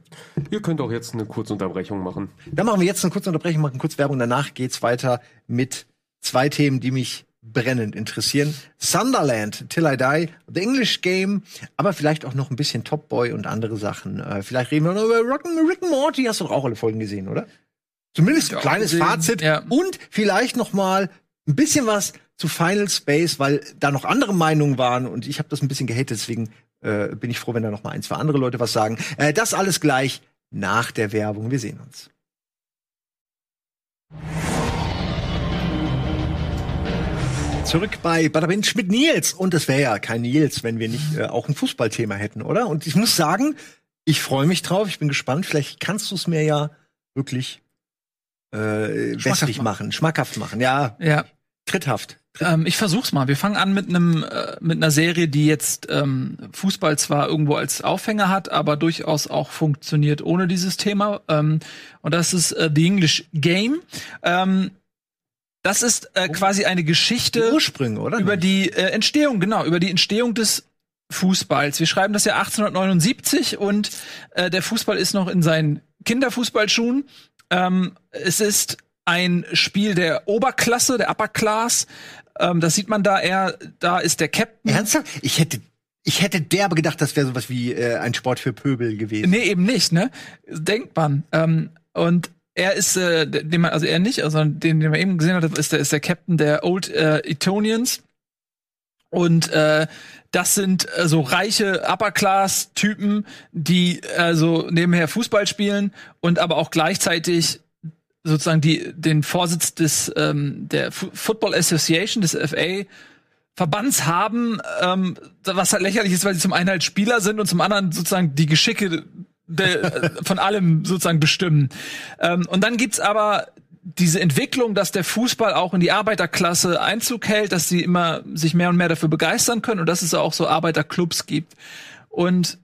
Ihr könnt auch jetzt eine kurze Unterbrechung machen. Dann machen wir jetzt eine kurze Unterbrechung, machen kurz Werbung. Danach geht's weiter mit zwei Themen, die mich brennend interessieren. Sunderland, Till I Die, The English Game, aber vielleicht auch noch ein bisschen Top Boy und andere Sachen. Äh, vielleicht reden wir noch über Rock, Rick and Morty. Hast du doch auch alle Folgen gesehen, oder? Zumindest ein kleines gesehen. Fazit. Ja. Und vielleicht noch mal ein bisschen was zu Final Space, weil da noch andere Meinungen waren und ich habe das ein bisschen gehatet, deswegen äh, bin ich froh, wenn da noch mal ein, zwei andere Leute was sagen. Äh, das alles gleich nach der Werbung. Wir sehen uns. Zurück bei Badabinch mit Nils. Und es wäre ja kein Nils, wenn wir nicht äh, auch ein Fußballthema hätten, oder? Und ich muss sagen, ich freue mich drauf. Ich bin gespannt. Vielleicht kannst du es mir ja wirklich äh, westlich machen, schmackhaft machen. Ja, ja. tritthaft. Ähm, ich versuch's mal. Wir fangen an mit einem äh, mit einer Serie, die jetzt ähm, Fußball zwar irgendwo als Aufhänger hat, aber durchaus auch funktioniert ohne dieses Thema. Ähm, und das ist äh, The English Game. Ähm, das ist äh, quasi eine Geschichte Ursprünge, oder? über die äh, Entstehung, genau, über die Entstehung des Fußballs. Wir schreiben das Jahr 1879 und äh, der Fußball ist noch in seinen Kinderfußballschuhen. Ähm, es ist ein Spiel der Oberklasse, der Upper Class. Ähm, das sieht man da eher, da ist der Captain. Ernsthaft? Ich hätte ich hätte derbe gedacht, das wäre sowas wie äh, ein Sport für Pöbel gewesen. Nee, eben nicht, ne? Denkt man. Ähm, und er ist, äh, den man, also er nicht, also den, den man eben gesehen hat, ist der, ist der Captain der Old äh, Etonians. Und äh, das sind äh, so reiche Upper-Class-Typen, die also nebenher Fußball spielen und aber auch gleichzeitig sozusagen die den Vorsitz des ähm, der F Football Association des FA Verbands haben, ähm, was halt lächerlich ist, weil sie zum einen halt Spieler sind und zum anderen sozusagen die Geschicke de, von allem sozusagen bestimmen. Ähm, und dann gibt's aber diese Entwicklung, dass der Fußball auch in die Arbeiterklasse Einzug hält, dass sie immer sich mehr und mehr dafür begeistern können und dass es auch so Arbeiterclubs gibt. Und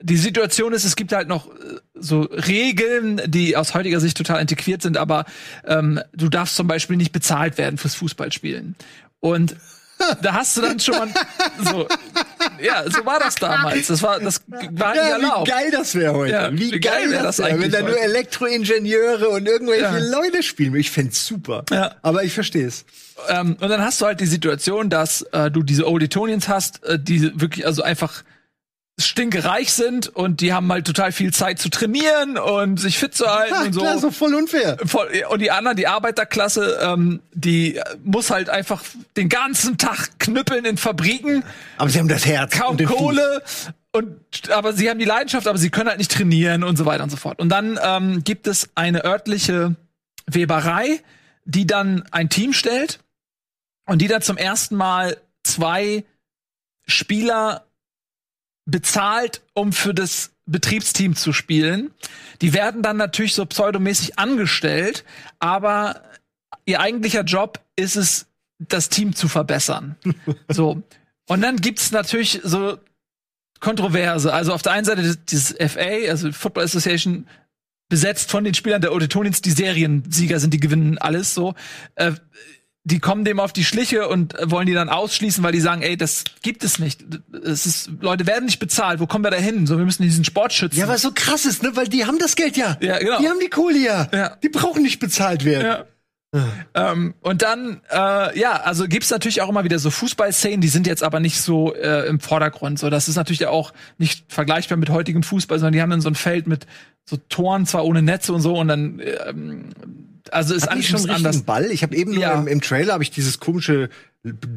die Situation ist, es gibt halt noch äh, so Regeln, die aus heutiger Sicht total integriert sind, aber ähm, du darfst zum Beispiel nicht bezahlt werden fürs Fußballspielen. Und *laughs* da hast du dann schon mal so ja, so war das damals. Das war das war ja, Wie geil das wäre heute. Ja, wie, wie, geil, wäre das, eigentlich, wenn da nur Elektroingenieure und irgendwelche ja. Leute spielen. Ich fände super. Ja. Aber ich verstehe es. Ähm, und dann hast du halt die Situation, dass äh, du diese Auditonians hast, äh, die wirklich also einfach stinkereich sind und die haben halt total viel Zeit zu trainieren und sich fit zu halten ja, und so. Klar, so voll unfair. Voll, und die anderen, die Arbeiterklasse, ähm, die muss halt einfach den ganzen Tag knüppeln in Fabriken. Aber sie haben das Herz. Kaum Kohle. Und aber sie haben die Leidenschaft, aber sie können halt nicht trainieren und so weiter und so fort. Und dann ähm, gibt es eine örtliche Weberei, die dann ein Team stellt und die dann zum ersten Mal zwei Spieler bezahlt, um für das Betriebsteam zu spielen. Die werden dann natürlich so pseudomäßig angestellt, aber ihr eigentlicher Job ist es, das Team zu verbessern. *laughs* so. Und dann gibt's natürlich so Kontroverse. Also auf der einen Seite dieses FA, also Football Association, besetzt von den Spielern der Auditonians, die Seriensieger sind, die gewinnen alles so. Äh, die kommen dem auf die Schliche und wollen die dann ausschließen, weil die sagen, ey, das gibt es nicht. Es ist, Leute werden nicht bezahlt. Wo kommen wir da hin? So, wir müssen diesen Sport schützen. Ja, was so krass ist, ne? Weil die haben das Geld ja. Ja, genau. Die haben die Kohle ja. ja. Die brauchen nicht bezahlt werden. Ja. Ähm, und dann, äh, ja, also gibt's natürlich auch immer wieder so Fußballszenen, die sind jetzt aber nicht so äh, im Vordergrund. So, das ist natürlich auch nicht vergleichbar mit heutigem Fußball, sondern die haben dann so ein Feld mit so Toren, zwar ohne Netze und so, und dann ähm, also ist eigentlich schon anders. Ball. Ich habe eben ja. nur im, im Trailer habe ich dieses komische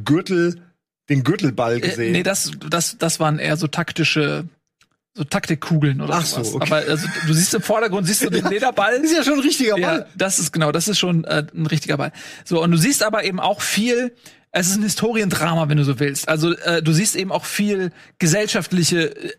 Gürtel, den Gürtelball äh, gesehen. Äh, nee, das, das, das waren eher so taktische so Taktikkugeln oder Ach so, okay. Aber also, du siehst im Vordergrund siehst du den *laughs* Lederball. Das ist ja schon ein richtiger Ball. Ja, das ist genau, das ist schon äh, ein richtiger Ball. So und du siehst aber eben auch viel. Es ist ein Historiendrama, wenn du so willst. Also äh, du siehst eben auch viel gesellschaftliche äh,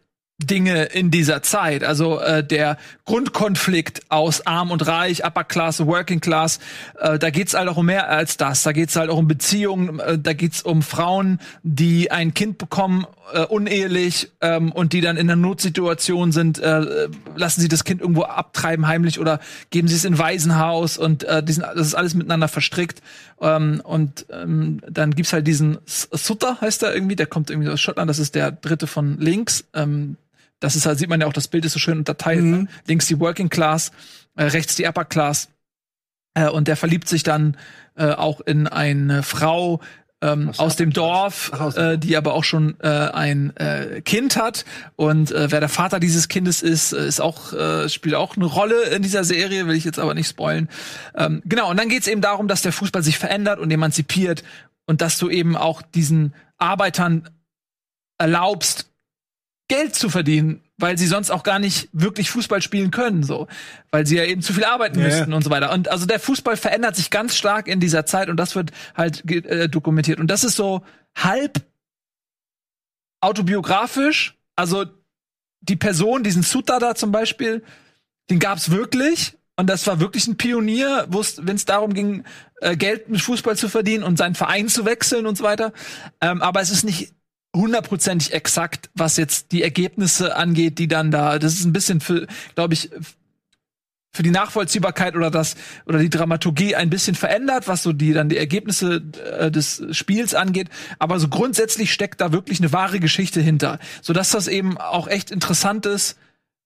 Dinge in dieser Zeit. Also äh, der Grundkonflikt aus Arm und Reich, Upper Class, Working Class, äh, da geht's halt auch um mehr als das. Da geht's halt auch um Beziehungen, äh, da geht's um Frauen, die ein Kind bekommen, äh, unehelich ähm, und die dann in einer Notsituation sind, äh, lassen sie das Kind irgendwo abtreiben heimlich oder geben sie es in Waisenhaus und äh, die das ist alles miteinander verstrickt. Ähm, und ähm, dann gibt's halt diesen Sutter, heißt er irgendwie, der kommt irgendwie aus Schottland, das ist der dritte von links. Ähm, das ist halt, sieht man ja auch, das Bild ist so schön unterteilt. Mhm. Ne? Links die Working Class, äh, rechts die Upper Class. Äh, und der verliebt sich dann äh, auch in eine Frau, ähm, aus, dem Dorf, Ach, äh, die aber auch schon äh, ein äh, Kind hat und äh, wer der Vater dieses Kindes ist, äh, ist auch äh, spielt auch eine Rolle in dieser Serie, will ich jetzt aber nicht spoilen. Ähm, genau und dann geht es eben darum, dass der Fußball sich verändert und emanzipiert und dass du eben auch diesen Arbeitern erlaubst, Geld zu verdienen, weil sie sonst auch gar nicht wirklich Fußball spielen können, so, weil sie ja eben zu viel arbeiten ja, müssten und so weiter. Und also der Fußball verändert sich ganz stark in dieser Zeit und das wird halt äh, dokumentiert. Und das ist so halb autobiografisch. Also die Person, diesen Suta da zum Beispiel, den gab's wirklich. Und das war wirklich ein Pionier, wenn es darum ging, äh, Geld mit Fußball zu verdienen und seinen Verein zu wechseln und so weiter. Ähm, aber es ist nicht hundertprozentig exakt, was jetzt die Ergebnisse angeht, die dann da, das ist ein bisschen für, glaube ich, für die Nachvollziehbarkeit oder das oder die Dramaturgie ein bisschen verändert, was so die dann die Ergebnisse äh, des Spiels angeht, aber so grundsätzlich steckt da wirklich eine wahre Geschichte hinter, so dass das eben auch echt interessant ist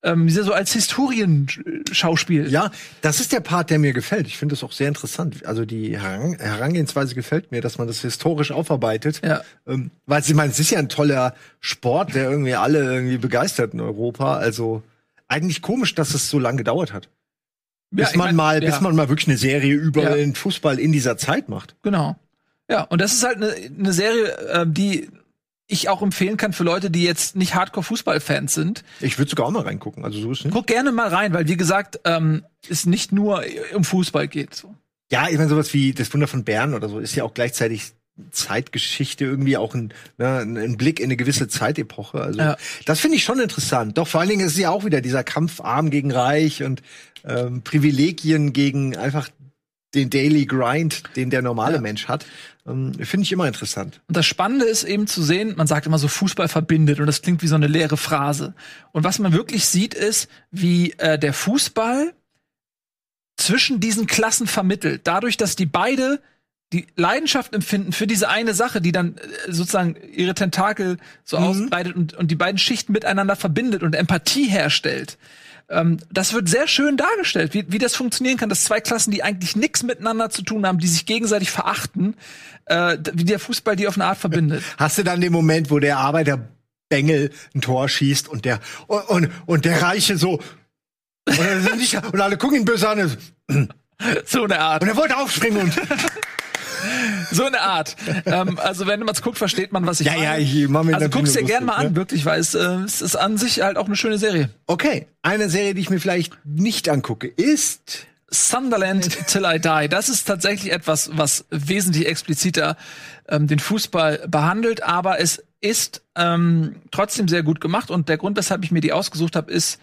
ähm, so als Historienschauspiel. Ja, das ist der Part, der mir gefällt. Ich finde es auch sehr interessant. Also die Herang Herangehensweise gefällt mir, dass man das historisch aufarbeitet. Ja. Ähm, weil ich meine, es ist ja ein toller Sport, der irgendwie alle irgendwie begeistert in Europa. Also eigentlich komisch, dass es so lange gedauert hat. Bis ja, man mein, mal, ja. bis man mal wirklich eine Serie über ja. den Fußball in dieser Zeit macht. Genau. Ja, und das ist halt eine, eine Serie, äh, die ich auch empfehlen kann für Leute, die jetzt nicht Hardcore-Fußballfans sind. Ich würde sogar auch mal reingucken. Also so ist nicht. Guck gerne mal rein, weil wie gesagt, ähm, es nicht nur um Fußball geht. So. Ja, ich meine sowas wie das Wunder von Bern oder so ist ja auch gleichzeitig Zeitgeschichte irgendwie auch ein, ne, ein Blick in eine gewisse Zeitepoche. Also ja. das finde ich schon interessant. Doch vor allen Dingen ist es ja auch wieder dieser Kampf arm gegen reich und ähm, Privilegien gegen einfach den Daily Grind, den der normale ja. Mensch hat. Ähm, Finde ich immer interessant. Und das Spannende ist eben zu sehen, man sagt immer so Fußball verbindet und das klingt wie so eine leere Phrase. Und was man wirklich sieht, ist, wie äh, der Fußball zwischen diesen Klassen vermittelt. Dadurch, dass die beide die Leidenschaft empfinden für diese eine Sache, die dann äh, sozusagen ihre Tentakel so mhm. ausbreitet und, und die beiden Schichten miteinander verbindet und Empathie herstellt. Ähm, das wird sehr schön dargestellt, wie, wie das funktionieren kann, dass zwei Klassen, die eigentlich nichts miteinander zu tun haben, die sich gegenseitig verachten, äh, wie der Fußball die auf eine Art verbindet. *laughs* Hast du dann den Moment, wo der Arbeiter Bengel ein Tor schießt und der und, und, und der Reiche so und, nicht, und alle gucken ihn böse an. So eine Art. Und er wollte aufspringen und *laughs* so eine Art. ähm, also wenn man es guckt, versteht man, was ich ja, meine. Ja, ich mach mir Also guck's dir gerne mal an, ne? wirklich, weil es, äh, es ist an sich halt auch eine schöne Serie. Okay, eine Serie, die ich mir vielleicht nicht angucke, ist Sunderland Till I Die. Das ist tatsächlich etwas, was wesentlich expliziter ähm, den Fußball behandelt, aber es ist ähm, trotzdem sehr gut gemacht und der Grund, weshalb ich mir die ausgesucht habe, ist,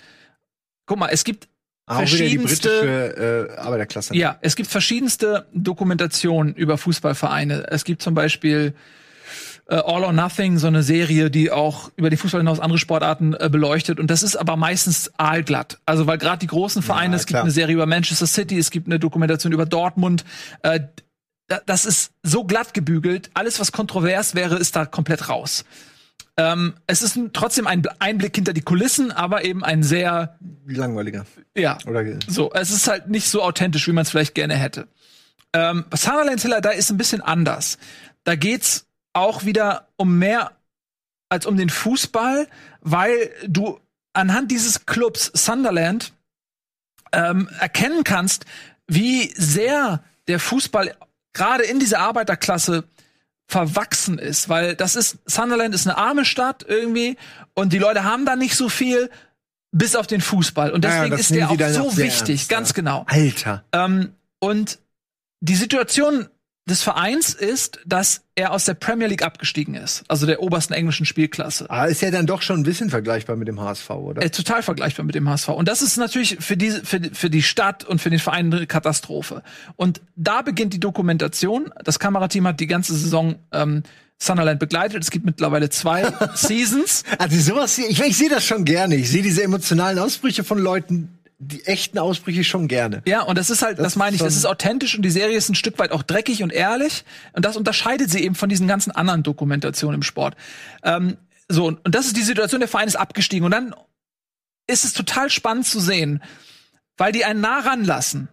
guck mal, es gibt verschiedenste äh, Arbeiterklasse. Ja, es gibt verschiedenste Dokumentationen über Fußballvereine. Es gibt zum Beispiel äh, All or Nothing, so eine Serie, die auch über die Fußball hinaus andere Sportarten äh, beleuchtet. Und das ist aber meistens aalglatt. Also weil gerade die großen Vereine, ja, es gibt eine Serie über Manchester City, es gibt eine Dokumentation über Dortmund. Äh, das ist so glatt gebügelt. Alles, was kontrovers wäre, ist da komplett raus. Ähm, es ist ein, trotzdem ein Einblick hinter die Kulissen, aber eben ein sehr langweiliger. Ja. Oder so. Es ist halt nicht so authentisch, wie man es vielleicht gerne hätte. Ähm, Sunderland Tiller, da ist ein bisschen anders. Da geht's auch wieder um mehr als um den Fußball, weil du anhand dieses Clubs Sunderland ähm, erkennen kannst, wie sehr der Fußball gerade in dieser Arbeiterklasse verwachsen ist, weil das ist Sunderland ist eine arme Stadt irgendwie und die Leute haben da nicht so viel bis auf den Fußball und deswegen ja, ist der auch so wichtig, ernst, ganz ja. genau. Alter. Ähm, und die Situation des Vereins ist, dass er aus der Premier League abgestiegen ist, also der obersten englischen Spielklasse. Ah, ist ja dann doch schon ein bisschen vergleichbar mit dem HSV, oder? Äh, total vergleichbar mit dem HSV. Und das ist natürlich für die, für, für die Stadt und für den Verein eine Katastrophe. Und da beginnt die Dokumentation. Das Kamerateam hat die ganze Saison ähm, Sunderland begleitet. Es gibt mittlerweile zwei *laughs* Seasons. Also sowas, ich, ich sehe das schon gerne. Ich sehe diese emotionalen Ausbrüche von Leuten, die echten Ausbrüche schon gerne. Ja, und das ist halt, das, Das meine ich, das ist authentisch und die Serie ist ein Stück weit auch dreckig und ehrlich. Und das unterscheidet sie eben von diesen ganzen anderen Dokumentationen im Sport. Ähm, so, und und das ist die Situation, der Verein ist abgestiegen. Und dann ist es total spannend zu sehen, weil die einen nah ranlassen.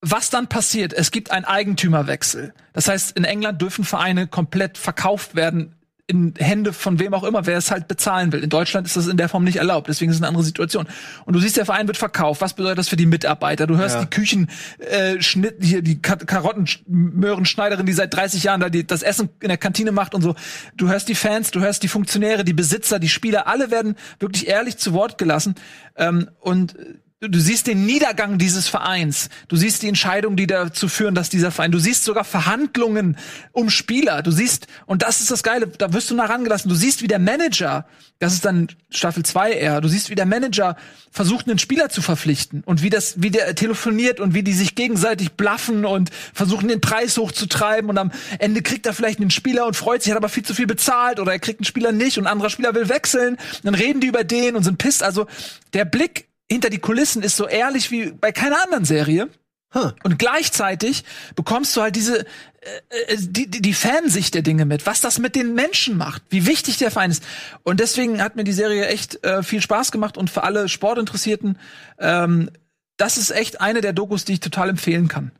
Was dann passiert? Es gibt einen Eigentümerwechsel. Das heißt, in England dürfen Vereine komplett verkauft werden in Hände von wem auch immer, wer es halt bezahlen will. In Deutschland ist das in der Form nicht erlaubt, deswegen ist es eine andere Situation. Und du siehst, der Verein wird verkauft. Was bedeutet das für die Mitarbeiter? Du hörst Ja. die Küchen äh, Schnitt hier die Ka Karottenmöhrenschneiderin, die seit 30 Jahren da die, das Essen in der Kantine macht und so. Du hörst die Fans, du hörst die Funktionäre, die Besitzer, die Spieler, alle werden wirklich ehrlich zu Wort gelassen. Ähm, und du, siehst den Niedergang dieses Vereins. Du siehst die Entscheidungen, die dazu führen, dass dieser Verein, du siehst sogar Verhandlungen um Spieler. Du siehst, und das ist das Geile, da wirst du nah rangelassen. Du siehst, wie der Manager, das ist dann Staffel 2 eher, du siehst, wie der Manager versucht, einen Spieler zu verpflichten und wie das, wie der telefoniert und wie die sich gegenseitig bluffen und versuchen, den Preis hochzutreiben und am Ende kriegt er vielleicht einen Spieler und freut sich, hat aber viel zu viel bezahlt oder er kriegt einen Spieler nicht und ein anderer Spieler will wechseln. Dann reden die über den und sind pisst. Also der Blick hinter die Kulissen ist so ehrlich wie bei keiner anderen Serie. Huh. Und gleichzeitig bekommst du halt diese äh, äh, die, die die Fansicht der Dinge mit, was das mit den Menschen macht, wie wichtig der Verein ist. Und deswegen hat mir die Serie echt äh, viel Spaß gemacht und für alle Sportinteressierten, ähm, das ist echt eine der Dokus, die ich total empfehlen kann.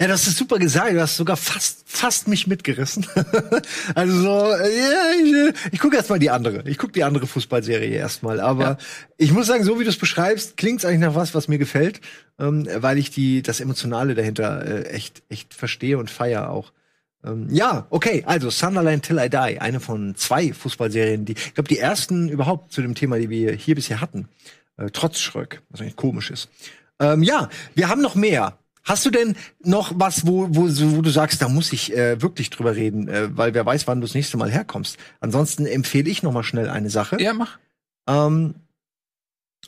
Ja, das ist super gesagt. Du hast sogar fast, fast mich mitgerissen. *laughs* also so, ja, ich, ich gucke erst mal die andere. Ich gucke die andere Fußballserie erstmal. Aber Ja. ich muss sagen, so wie du es beschreibst, klingt es eigentlich nach was, was mir gefällt, ähm, weil ich die das Emotionale dahinter äh, echt, echt verstehe und feier auch. Ähm, ja, okay, also Sunderland Till I Die, eine von zwei Fußballserien, die, ich glaube, die ersten überhaupt zu dem Thema, die wir hier bisher hatten. Äh, trotz Schröck, was eigentlich komisch ist. Ähm, ja, wir haben noch mehr. Hast du denn noch was, wo, wo, wo du sagst, da muss ich äh, wirklich drüber reden, äh, weil wer weiß, wann du das nächste Mal herkommst. Ansonsten empfehle ich noch mal schnell eine Sache. Ja, mach. Ähm,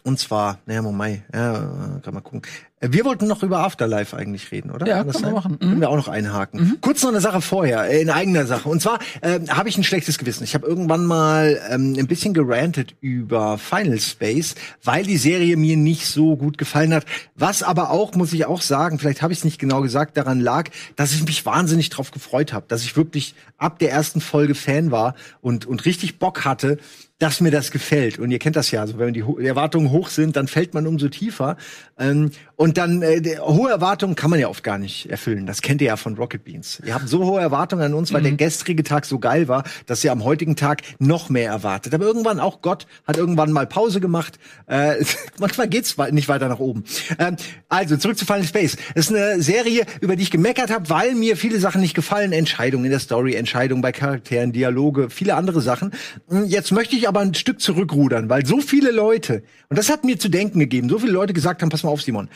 und zwar, naja, Moment, ja, kann mal gucken. Äh, Wir wollten noch über Afterlife eigentlich reden, oder? Ja, Kann das kann man machen. Mhm. Können wir auch noch einhaken. Kurz noch eine Sache vorher, äh, in eigener Sache. Und zwar ähm, habe ich ein schlechtes Gewissen. Ich habe irgendwann mal ähm, ein bisschen gerantet über Final Space, weil die Serie mir nicht so gut gefallen hat. Was aber auch, muss ich auch sagen, vielleicht habe ich es nicht genau gesagt, daran lag, dass ich mich wahnsinnig drauf gefreut habe, dass ich wirklich ab der ersten Folge Fan war und, und richtig Bock hatte, dass mir das gefällt. Und ihr kennt das ja, also wenn die, die Erwartungen hoch sind, dann fällt man umso tiefer. Ähm, und dann äh, der, hohe Erwartungen kann man ja oft gar nicht erfüllen. Das kennt ihr ja von Rocket Beans. Ihr habt so hohe Erwartungen an uns, weil der gestrige Tag so geil war, dass ihr am heutigen Tag noch mehr erwartet. Aber irgendwann auch Gott hat irgendwann mal Pause gemacht. Äh, *laughs* manchmal geht's nicht weiter nach oben. Ähm, also zurück zu Final Space. Das ist eine Serie, über die ich gemeckert habe, weil mir viele Sachen nicht gefallen. Entscheidungen in der Story, Entscheidungen bei Charakteren, Dialoge, viele andere Sachen. Hm, Jetzt möchte ich aber ein Stück zurückrudern, weil so viele Leute, und das hat mir zu denken gegeben, so viele Leute gesagt haben, pass mal auf, Simon,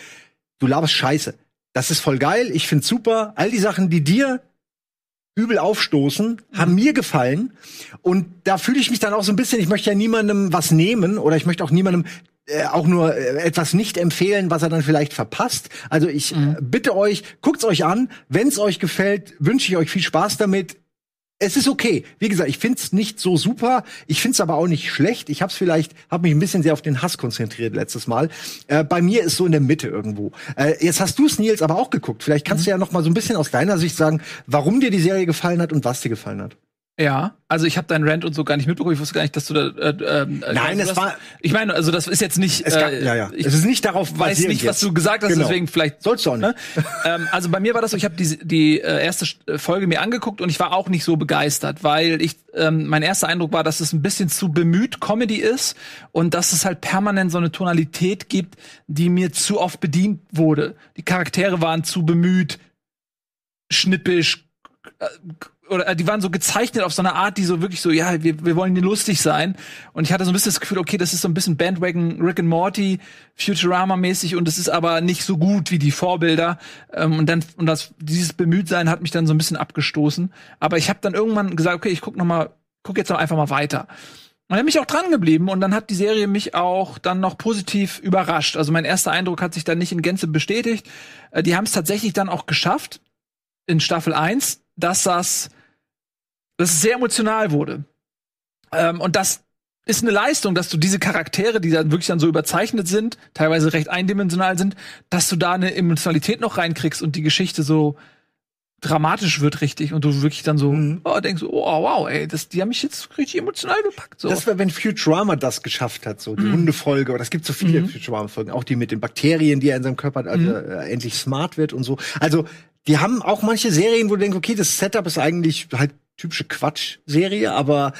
du laberst Scheiße. Das ist voll geil, ich find's super. All die Sachen, die dir übel aufstoßen, haben mir gefallen. Und da fühle ich mich dann auch so ein bisschen, ich möchte ja niemandem was nehmen oder ich möchte auch niemandem äh, auch nur äh, etwas nicht empfehlen, was er dann vielleicht verpasst. Also ich äh, bitte euch, guckt's euch an. Wenn's euch gefällt, wünsche ich euch viel Spaß damit. Es ist okay. Wie gesagt, ich find's nicht so super. Ich find's aber auch nicht schlecht. Ich hab's vielleicht, hab mich ein bisschen sehr auf den Hass konzentriert letztes Mal. Äh, bei mir ist so in der Mitte irgendwo. Äh, jetzt hast du's Nils aber auch geguckt. Vielleicht kannst du ja noch mal so ein bisschen aus deiner Sicht sagen, warum dir die Serie gefallen hat und was dir gefallen hat. Ja, also ich habe deinen Rant und so gar nicht mitbekommen. Ich wusste gar nicht, dass du da. Äh, ähm, Nein, du es hast- war- Ich meine, also das ist jetzt nicht. Es gab, äh, ja, ja. Ich es ist nicht darauf weiß nicht, was jetzt. du gesagt hast, Genau. deswegen vielleicht. Sollst du auch nicht. Ne? *laughs* ähm, also bei mir war das so, ich habe die, die äh, erste St- Folge mir angeguckt und ich war auch nicht so begeistert, weil ich ähm, mein erster Eindruck war, dass es ein bisschen zu bemüht Comedy ist und dass es halt permanent so eine Tonalität gibt, die mir zu oft bedient wurde. Die Charaktere waren zu bemüht, schnippisch, äh, oder äh, die waren so gezeichnet auf so eine Art, die so wirklich so, ja, wir, wir wollen lustig sein. Und ich hatte so ein bisschen das Gefühl, okay, das ist so ein bisschen Bandwagon Rick and Morty, Futurama-mäßig und es ist aber nicht so gut wie die Vorbilder. Ähm, und dann, und das, dieses Bemühtsein hat mich dann so ein bisschen abgestoßen. Aber ich habe dann irgendwann gesagt, okay, ich guck noch mal, guck jetzt noch einfach mal weiter. Und dann bin ich auch dran geblieben und dann hat die Serie mich auch dann noch positiv überrascht. Also mein erster Eindruck hat sich dann nicht in Gänze bestätigt. Äh, die haben es tatsächlich dann auch geschafft in Staffel 1 dass das, dass es sehr emotional wurde. Ähm, und das ist eine Leistung, dass du diese Charaktere, die dann wirklich dann so überzeichnet sind, teilweise recht eindimensional sind, dass du da eine Emotionalität noch reinkriegst und die Geschichte so dramatisch wird richtig und du wirklich dann so mhm. oh, denkst, oh wow, ey, das, die haben mich jetzt richtig emotional gepackt. So. Das wäre, wenn Futurama das geschafft hat, so die mhm. Hundefolge, oder es gibt so viele mhm. Futurama-Folgen, auch die mit den Bakterien, die er in seinem Körper hat, also, mhm. äh, endlich smart wird und so. Also die haben auch manche Serien, wo du denkst, okay, das Setup ist eigentlich halt typische Quatsch-Serie, aber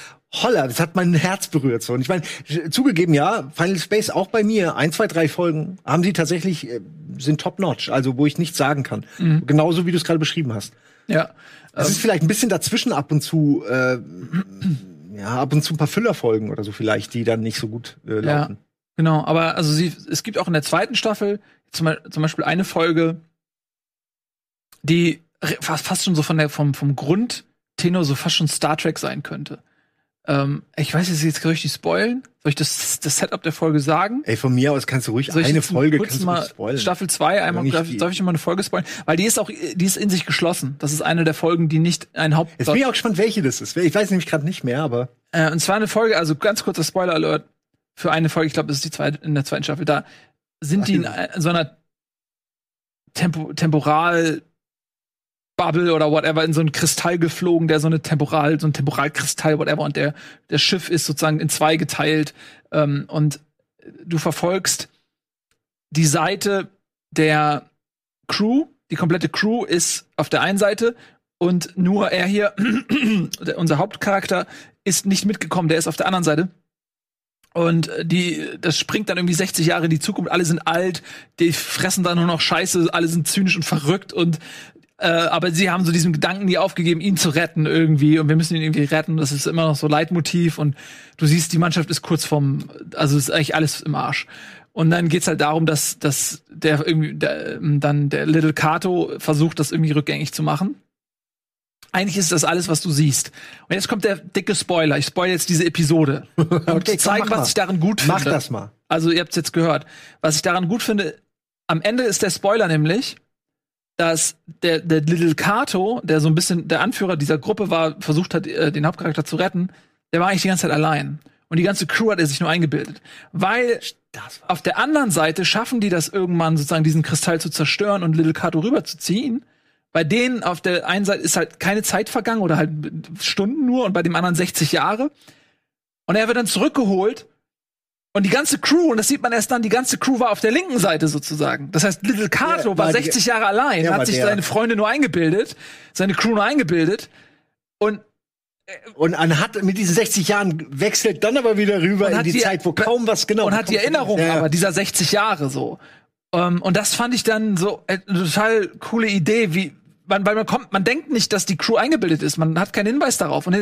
holla, das hat mein Herz berührt. So. Und ich meine, zugegeben, ja, Final Space auch bei mir, ein, zwei, drei Folgen haben sie tatsächlich, äh, sind top-notch, also wo ich nichts sagen kann. Mhm. Genauso wie du es gerade beschrieben hast. Ja. Es ähm, ist vielleicht ein bisschen dazwischen ab und zu, äh, *clears throat* ja, ab und zu ein paar Füllerfolgen oder so vielleicht, die dann nicht so gut äh, laufen. Ja, genau, aber also sie, es gibt auch in der zweiten Staffel zum, zum Beispiel eine Folge, die fast, fast schon so von der, vom, vom Grundtenor so fast schon Star Trek sein könnte. Ähm, ich weiß jetzt, jetzt richtig spoilen. Soll ich das, das Setup der Folge sagen? Ey, von mir aus kannst du ruhig eine Folge kannst du mal spoilen. Staffel 2 einmal, darf, darf ich mal eine Folge spoilen? Weil die ist auch, die ist in sich geschlossen. Das ist eine der Folgen, die nicht ein Haupt... Jetzt bin ich auch gespannt, welche das ist. Ich weiß nämlich gerade nicht mehr, aber... Äh, und zwar eine Folge, also ganz kurzer Spoiler-Alert für eine Folge, ich glaube, das ist die zweite, in der zweiten Staffel, da sind Ach, die in, in so einer Tempo, temporal Bubble oder whatever in so einen Kristall geflogen, der so eine Temporal, so ein Temporalkristall, whatever, und der, der Schiff ist sozusagen in zwei geteilt. Ähm, und du verfolgst die Seite der Crew, die komplette Crew ist auf der einen Seite und nur er hier, *clears throat* unser Hauptcharakter, ist nicht mitgekommen, der ist auf der anderen Seite. Und die, das springt dann irgendwie 60 Jahre in die Zukunft. Alle sind alt, die fressen dann nur noch Scheiße, alle sind zynisch und verrückt und äh, aber sie haben so diesen Gedanken nie aufgegeben, ihn zu retten irgendwie und wir müssen ihn irgendwie retten. Das ist immer noch so Leitmotiv und du siehst, die Mannschaft ist kurz vom, also ist eigentlich alles im Arsch. Und dann geht's halt darum, dass, dass der irgendwie der, dann der Little Kato versucht, das irgendwie rückgängig zu machen. Eigentlich ist das alles, was du siehst. Und jetzt kommt der dicke Spoiler. Ich spoil jetzt diese Episode. *laughs* okay, und zeigen, was ich daran gut finde. Mach das mal. Also ihr habt's jetzt gehört. Was ich daran gut finde, am Ende ist der Spoiler nämlich, dass der, der Little Kato, der so ein bisschen der Anführer dieser Gruppe war, versucht hat, äh, den Hauptcharakter zu retten, der war eigentlich die ganze Zeit allein. Und die ganze Crew hat er sich nur eingebildet. Weil auf der anderen Seite schaffen die das irgendwann sozusagen diesen Kristall zu zerstören und Little Kato rüberzuziehen. Bei denen auf der einen Seite ist halt keine Zeit vergangen oder halt Stunden nur und bei dem anderen 60 Jahre. Und er wird dann zurückgeholt und die ganze Crew, und das sieht man erst dann, die ganze Crew war auf der linken Seite sozusagen. Das heißt, Little Kato ja, war, war 60 Jahre allein, ja, hat sich der. seine Freunde nur eingebildet, seine Crew nur eingebildet. Und äh, und hat mit diesen 60 Jahren wechselt dann aber wieder rüber in die, die, Zeit, wo kaum was genau. Und hat die Erinnerung ja. aber dieser 60 Jahre so. Um, ähm, und das fand ich dann so äh, eine total coole Idee, wie man, weil man kommt, man denkt nicht, dass die Crew eingebildet ist. Man hat keinen Hinweis darauf. Und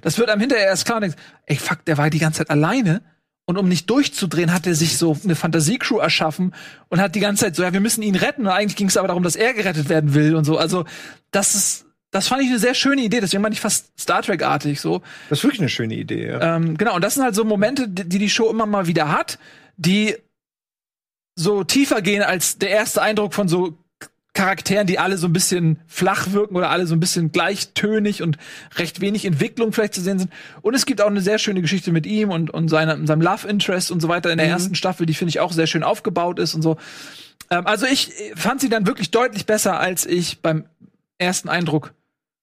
das wird einem hinterher erst klar. Und denkt, ey, fuck, der war die ganze Zeit alleine und um nicht durchzudrehen, hat er sich so eine Fantasiecrew erschaffen und hat die ganze Zeit so, ja, wir müssen ihn retten. Und eigentlich ging es aber darum, dass er gerettet werden will und so. Also, das ist, das fand ich eine sehr schöne Idee. Deswegen meine ich fast Star Trek-artig so. Das ist wirklich eine schöne Idee, ja. Ähm, genau, und das sind halt so Momente, die die Show immer mal wieder hat, die so tiefer gehen als der erste Eindruck von so Charakteren, die alle so ein bisschen flach wirken oder alle so ein bisschen gleichtönig und recht wenig Entwicklung vielleicht zu sehen sind. Und es gibt auch eine sehr schöne Geschichte mit ihm und, und seine, seinem Love Interest und so weiter in der mhm. ersten Staffel, die finde ich auch sehr schön aufgebaut ist und so. Ähm, also ich fand sie dann wirklich deutlich besser, als ich beim ersten Eindruck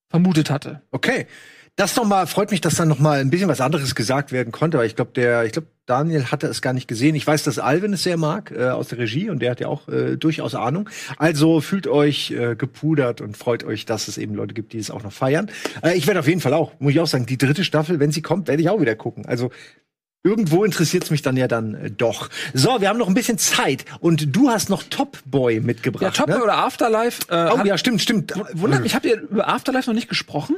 vermutet hatte. Okay das nochmal, freut mich, dass da nochmal ein bisschen was anderes gesagt werden konnte, weil ich glaube, der, ich glaube, Daniel hatte es gar nicht gesehen. Ich weiß, dass Alvin es sehr mag äh, aus der Regie und der hat ja auch äh, durchaus Ahnung. Also fühlt euch äh, gepudert und freut euch, dass es eben Leute gibt, die es auch noch feiern. Äh, ich werde auf jeden Fall auch, muss ich auch sagen, die dritte Staffel, wenn sie kommt, werde ich auch wieder gucken. Also irgendwo interessiert es mich dann ja dann äh, doch. So, wir haben noch ein bisschen Zeit und du hast noch Top Boy Ja, mitgebracht. Top ne? oder Afterlife. Äh, Oh ja, stimmt, stimmt. Wundert mich, habt ihr über Afterlife noch nicht gesprochen?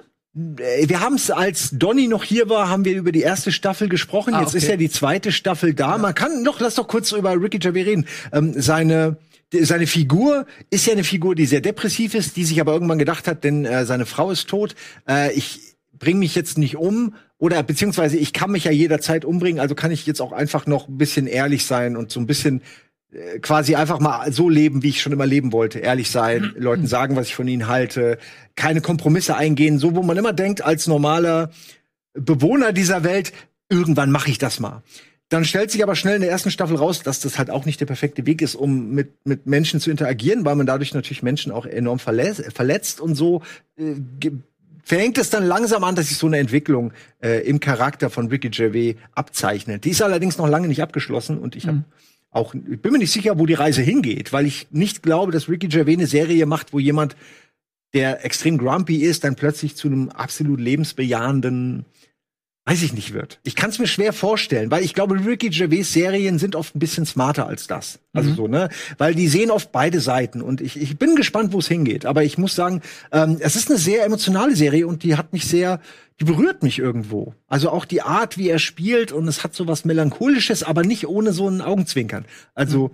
Äh, Wir haben es, als Donny noch hier war, haben wir über die erste Staffel gesprochen. Ah, Jetzt okay. ist ja die zweite Staffel da. Man kann noch, lass doch kurz über Ricky Gervais reden. Ähm, seine seine Figur ist ja eine Figur, die sehr depressiv ist, die sich aber irgendwann gedacht hat, denn äh, seine Frau ist tot. Äh, ich bringe mich jetzt nicht um oder beziehungsweise ich kann mich ja jederzeit umbringen, also kann ich jetzt auch einfach noch ein bisschen ehrlich sein und so ein bisschen quasi einfach mal so leben, wie ich schon immer leben wollte. Ehrlich sein, Leuten sagen, was ich von ihnen halte, keine Kompromisse eingehen, so wo man immer denkt, als normaler Bewohner dieser Welt, irgendwann mache ich das mal. Dann stellt sich aber schnell in der ersten Staffel raus, dass das halt auch nicht der perfekte Weg ist, um mit, mit Menschen zu interagieren, weil man dadurch natürlich Menschen auch enorm verletzt, verletzt und so äh, fängt es dann langsam an, dass sich so eine Entwicklung äh, im Charakter von Ricky Gervais abzeichnet. Die ist allerdings noch lange nicht abgeschlossen und ich habe auch, ich bin mir nicht sicher, wo die Reise hingeht, weil ich nicht glaube, dass Ricky Gervais eine Serie macht, wo jemand, der extrem grumpy ist, dann plötzlich zu einem absolut lebensbejahenden, weiß ich nicht, wird. Ich kann es mir schwer vorstellen, weil ich glaube, Ricky Gervais Serien sind oft ein bisschen smarter als das. Also so, ne? Weil die sehen oft beide Seiten und ich, ich bin gespannt, wo es hingeht. Aber ich muss sagen, ähm, es ist eine sehr emotionale Serie und die hat mich sehr, die berührt mich irgendwo. Also auch die Art, wie er spielt und es hat so was Melancholisches, aber nicht ohne so einen Augenzwinkern. Also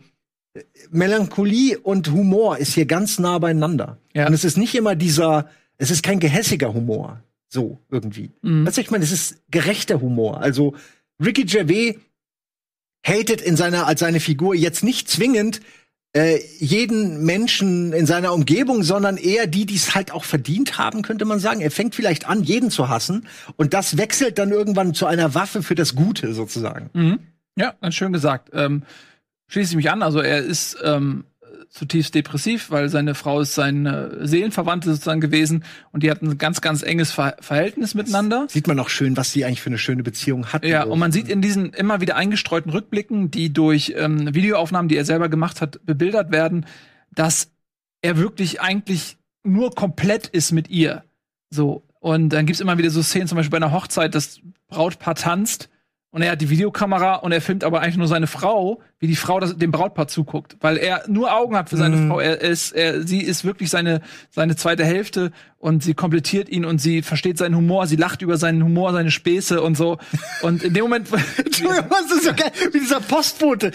Melancholie und Humor ist hier ganz nah beieinander. Ja. Und es ist nicht immer dieser, es ist kein gehässiger Humor. So, irgendwie. Mhm. Weißt du, ich meine, es ist gerechter Humor. Also, Ricky Gervais hatet in seiner, als seine Figur jetzt nicht zwingend äh, jeden Menschen in seiner Umgebung, sondern eher die, die es halt auch verdient haben, könnte man sagen. Er fängt vielleicht an, jeden zu hassen und das wechselt dann irgendwann zu einer Waffe für das Gute sozusagen. Mhm. Ja, ganz schön gesagt. Ähm, schließe ich mich an. Also er ist ähm, zutiefst depressiv, weil seine Frau ist seine Seelenverwandte sozusagen gewesen und die hatten ein ganz, ganz enges Ver Verhältnis miteinander. Sieht man auch schön, was sie eigentlich für eine schöne Beziehung hat. Ja, und man sieht in diesen immer wieder eingestreuten Rückblicken, die durch ähm, Videoaufnahmen, die er selber gemacht hat, bebildert werden, dass er wirklich eigentlich nur komplett ist mit ihr. So. Und dann gibt's immer wieder so Szenen, zum Beispiel bei einer Hochzeit, das Brautpaar tanzt und er hat die Videokamera und er filmt aber eigentlich nur seine Frau, wie die Frau das, dem Brautpaar zuguckt, weil er nur Augen hat für seine Mhm. Frau. Er ist, er, sie ist wirklich seine seine zweite Hälfte und sie komplettiert ihn und sie versteht seinen Humor, sie lacht über seinen Humor, seine Späße und so. Und in dem Moment, *laughs* Entschuldigung, was ist so geil, wie dieser Postbote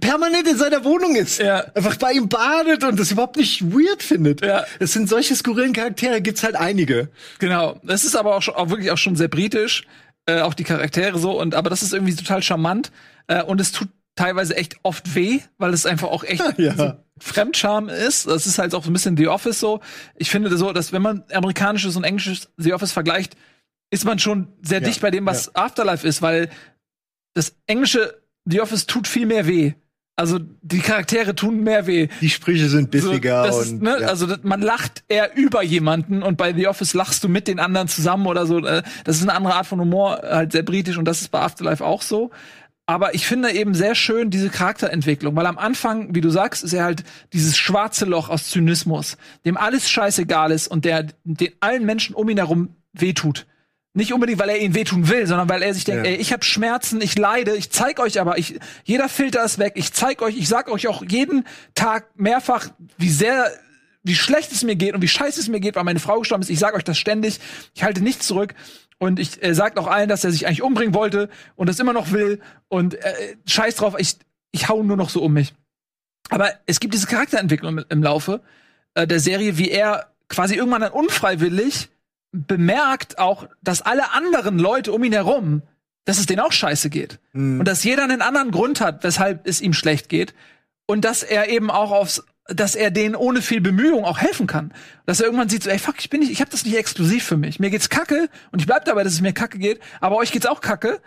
permanent in seiner Wohnung ist. Ja. Einfach bei ihm badet und das überhaupt nicht weird findet. Ja. Es sind solche skurrilen Charaktere, gibt's halt einige. genau, das ist aber auch, schon, auch wirklich auch schon sehr britisch, äh, auch die Charaktere so und aber das ist irgendwie total charmant äh, und es tut teilweise echt oft weh, weil es einfach auch echt *laughs* Ja. so Fremdscham ist. Das ist halt auch so ein bisschen The Office so. Ich finde so, dass wenn man amerikanisches und englisches The Office vergleicht, ist man schon sehr Ja, dicht bei dem, was Afterlife ist, weil das englische The Office tut viel mehr weh. Also die Charaktere tun mehr weh. Die Sprüche sind So, bissiger das und ne, ja. also man lacht eher über jemanden und bei The Office lachst du mit den anderen zusammen oder so. Äh, Das ist eine andere Art von Humor, halt sehr britisch und das ist bei Afterlife auch so. Aber ich finde eben sehr schön diese Charakterentwicklung, weil am Anfang, wie du sagst, ist er halt dieses schwarze Loch aus Zynismus, dem alles scheißegal ist und der den allen Menschen um ihn herum wehtut. Nicht unbedingt, weil er ihnen wehtun will, sondern weil er sich denkt, Ja. ey, ich habe Schmerzen, ich leide, ich zeig euch aber, ich, jeder Filter ist weg, ich zeig euch, ich sag euch auch jeden Tag mehrfach, wie sehr, wie schlecht es mir geht und wie scheiße es mir geht, weil meine Frau gestorben ist. Ich sag euch das ständig, ich halte nichts zurück. Und ich äh, sagt auch allen, dass er sich eigentlich umbringen wollte und das immer noch will. Und äh, scheiß drauf, ich, ich hau nur noch so um mich. Aber es gibt diese Charakterentwicklung im, im Laufe äh, der Serie, wie er quasi irgendwann dann unfreiwillig bemerkt auch, dass alle anderen Leute um ihn herum, dass es denen auch scheiße geht. Mhm. Und dass jeder einen anderen Grund hat, weshalb es ihm schlecht geht. Und dass er eben auch aufs, dass er denen ohne viel Bemühung auch helfen kann. Dass er irgendwann sieht, so, ey, fuck, ich bin nicht, ich hab das nicht exklusiv für mich. Mir geht's kacke und ich bleib dabei, dass es mir kacke geht, aber euch geht's auch kacke.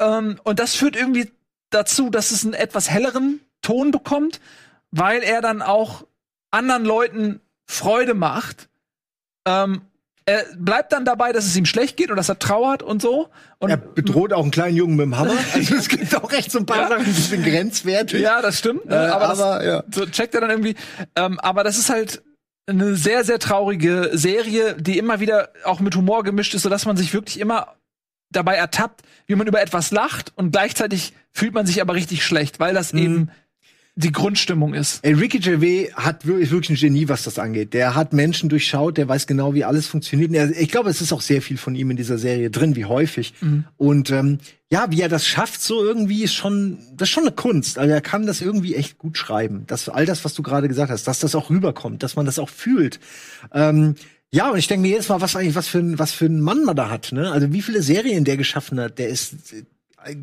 Ähm, und das führt irgendwie dazu, dass es einen etwas helleren Ton bekommt, weil er dann auch anderen Leuten Freude macht. Ähm, er bleibt dann dabei, dass es ihm schlecht geht und dass er trauert und so. Und er bedroht auch einen kleinen Jungen mit dem Hammer. *laughs* Also es gibt auch echt so ein paar Ja. Sachen, die sind grenzwertig. Ja, das stimmt. Ne? Äh, aber das, aber, ja. so checkt er dann irgendwie. Ähm, aber das ist halt eine sehr, sehr traurige Serie, die immer wieder auch mit Humor gemischt ist, sodass man sich wirklich immer dabei ertappt, wie man über etwas lacht und gleichzeitig fühlt man sich aber richtig schlecht, weil das eben die Grundstimmung ist. Ricky Gervais hat wirklich, wirklich ein Genie, was das angeht. Der hat Menschen durchschaut, der weiß genau, wie alles funktioniert. Er, ich glaube, es ist auch sehr viel von ihm in dieser Serie drin, wie häufig. Und ähm, ja, wie er das schafft, so irgendwie ist schon, das ist schon eine Kunst. Also er kann das irgendwie echt gut schreiben. Das, all das, was du gerade gesagt hast, dass das auch rüberkommt, dass man das auch fühlt. Ähm, ja, und ich denke mir jedes Mal, was eigentlich, was für ein, was für ein Mann man da hat, ne? Also wie viele Serien der geschaffen hat, der ist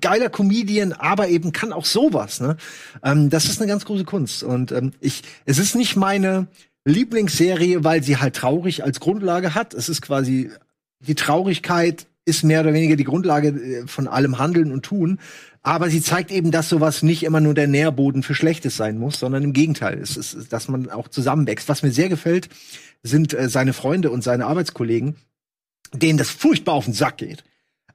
geiler Comedian, aber eben kann auch sowas, ne? Ähm, das ist eine ganz große Kunst. Und ähm, ich, es ist nicht meine Lieblingsserie, weil sie halt traurig als Grundlage hat. Es ist quasi die Traurigkeit ist mehr oder weniger die Grundlage äh, von allem Handeln und Tun. Aber sie zeigt eben, dass sowas nicht immer nur der Nährboden für Schlechtes sein muss, sondern im Gegenteil. Es ist, dass man auch zusammenwächst. Was mir sehr gefällt, sind äh, seine Freunde und seine Arbeitskollegen, denen das furchtbar auf den Sack geht.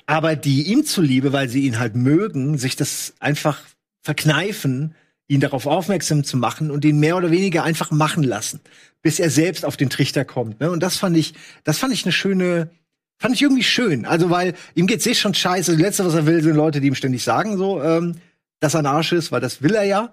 Aber die ihm zuliebe, weil sie ihn halt mögen, sich das einfach verkneifen, ihn darauf aufmerksam zu machen und ihn mehr oder weniger einfach machen lassen, bis er selbst auf den Trichter kommt. Ne? Und das fand ich, das fand ich eine schöne, fand ich irgendwie schön. Also weil ihm geht's eh schon scheiße. Das Letzte, was er will, sind Leute, die ihm ständig sagen, so, ähm, dass er ein Arsch ist, weil das will er ja.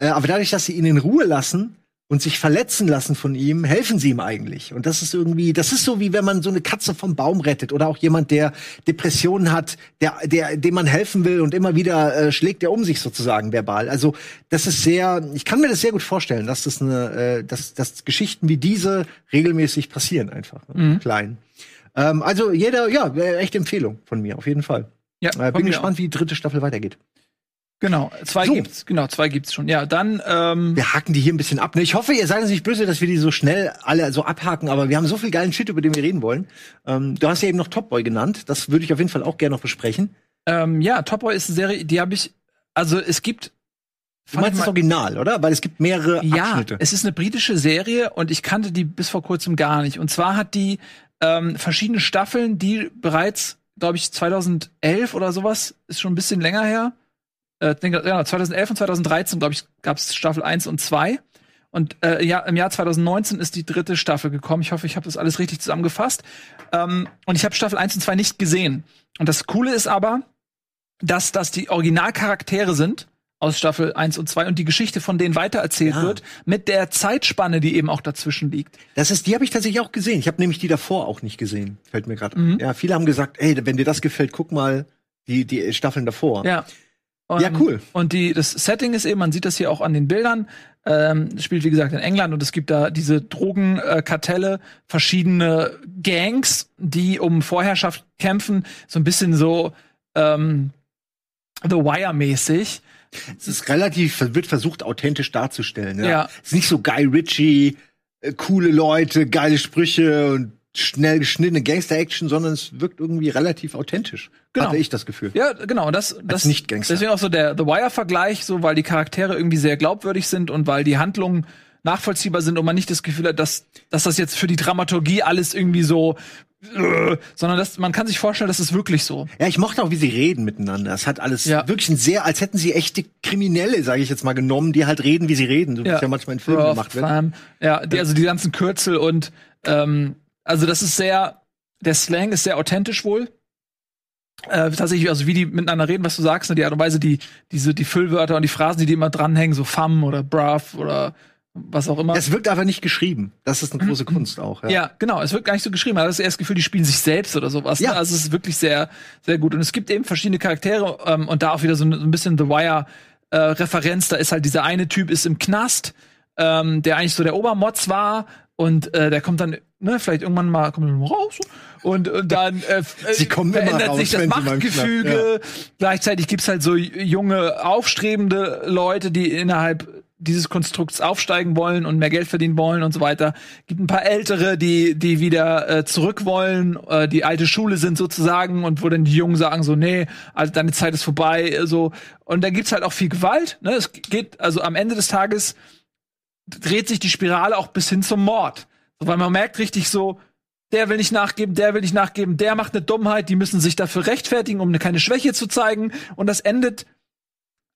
Äh, aber dadurch, dass sie ihn in Ruhe lassen und sich verletzen lassen von ihm, helfen sie ihm eigentlich. Und das ist irgendwie, das ist so wie wenn man so eine Katze vom Baum rettet oder auch jemand, der Depressionen hat, der, der, dem man helfen will und immer wieder äh, schlägt er um sich sozusagen verbal. Also das ist sehr, ich kann mir das sehr gut vorstellen, dass das eine, äh, dass, dass Geschichten wie diese regelmäßig passieren einfach, ne? Mhm. klein. Ähm, also jeder, ja, äh, echte Empfehlung von mir auf jeden Fall. Ja, Äh, bin gespannt, wie die dritte Staffel weitergeht. Genau, zwei So. gibt's, genau, zwei gibt's schon. Ja, dann ähm, Wir haken die hier ein bisschen ab. Ne? Ich hoffe, ihr seid uns nicht böse, dass wir die so schnell alle so abhaken, aber wir haben so viel geilen Shit, über den wir reden wollen. Ähm, du hast ja eben noch Top Boy genannt. Das würde ich auf jeden Fall auch gerne noch besprechen. ähm, ja, Top Boy ist eine Serie, die habe ich also es gibt Du meinst das Original, oder? Weil es gibt mehrere Ja, Abschnitte. es ist eine britische Serie und ich kannte die bis vor kurzem gar nicht. Und zwar hat die ähm, verschiedene Staffeln, die bereits, glaube ich, 2011 oder sowas, ist schon ein bisschen länger her. Äh, ja, 2011 und 2013, glaube ich, gab es Staffel 1 und 2. Und äh, ja, im Jahr 2019 ist die dritte Staffel gekommen. Ich hoffe, ich habe das alles richtig zusammengefasst. Ähm, und ich habe Staffel 1 und 2 nicht gesehen. Und das Coole ist aber, dass das die Originalcharaktere sind aus Staffel 1 und 2 und die Geschichte von denen weitererzählt Ja. wird, mit der Zeitspanne, die eben auch dazwischen liegt. Das ist, die habe ich tatsächlich auch gesehen. Ich habe nämlich die davor auch nicht gesehen. Fällt mir gerade. Mhm. Ja, viele haben gesagt, ey, wenn dir das gefällt, guck mal die die Staffeln davor. Ja. Und, Ja, cool. Und die, das Setting ist eben, man sieht das hier auch an den Bildern, ähm, spielt wie gesagt in England und es gibt da diese Drogenkartelle, verschiedene Gangs, die um Vorherrschaft kämpfen, so ein bisschen so ähm, The Wire-mäßig. Es ist relativ, wird versucht, authentisch darzustellen. Ja. Ja. Es ist nicht so Guy Ritchie, äh, coole Leute, geile Sprüche und schnell geschnittene Gangster-Action, sondern es wirkt irgendwie relativ authentisch. Genau. Hatte ich das Gefühl. Ja, genau. und Das, das Nicht-Gangster. Deswegen auch so der The Wire-Vergleich, so weil die Charaktere irgendwie sehr glaubwürdig sind und weil die Handlungen nachvollziehbar sind und man nicht das Gefühl hat, dass, dass das jetzt für die Dramaturgie alles irgendwie so, äh, sondern dass man kann sich vorstellen, das ist wirklich so. Ja, ich mochte auch, wie sie reden miteinander. Es hat alles Ja. wirklich ein sehr, als hätten sie echte Kriminelle, sage ich jetzt mal, genommen, die halt reden, wie sie reden, so wie es ja manchmal in Filmen Rough, gemacht wird. Ja, die, also die ganzen Kürzel und ähm, also das ist sehr, der Slang ist sehr authentisch wohl. Äh, tatsächlich, also wie die miteinander reden, was du sagst, ne, die Art und Weise, die, diese, die Füllwörter und die Phrasen, die die immer dranhängen, so fam oder brav oder was auch immer. Es wirkt einfach nicht geschrieben. Das ist eine große Kunst auch. Ja. Ja, genau. Es wird gar nicht so geschrieben. Man hat das erst das Gefühl, die spielen sich selbst oder sowas. Ja. Ne? Also es ist wirklich sehr, sehr gut. Und es gibt eben verschiedene Charaktere ähm, und da auch wieder so ein, bisschen The Wire äh, Referenz. Da ist halt dieser eine Typ ist im Knast, ähm, der eigentlich so der Obermotz war und äh, der kommt dann, ne, vielleicht irgendwann mal kommt er mal raus und, und dann äh, *laughs* Sie kommen immer verändert raus, sich das Machtgefüge. Gleichzeitig gibt's halt so junge, aufstrebende Leute, die innerhalb dieses Konstrukts aufsteigen wollen und mehr Geld verdienen wollen und so weiter. Gibt ein paar Ältere, die die wieder äh, zurück wollen, äh, die alte Schule sind sozusagen und wo dann die Jungen sagen so nee, also deine Zeit ist vorbei, äh, so und da gibt's halt auch viel Gewalt. Ne? Es geht also am Ende des Tages dreht sich die Spirale auch bis hin zum Mord, weil man merkt richtig so der will nicht nachgeben, der will nicht nachgeben, der macht eine Dummheit, die müssen sich dafür rechtfertigen, um keine Schwäche zu zeigen. Und das endet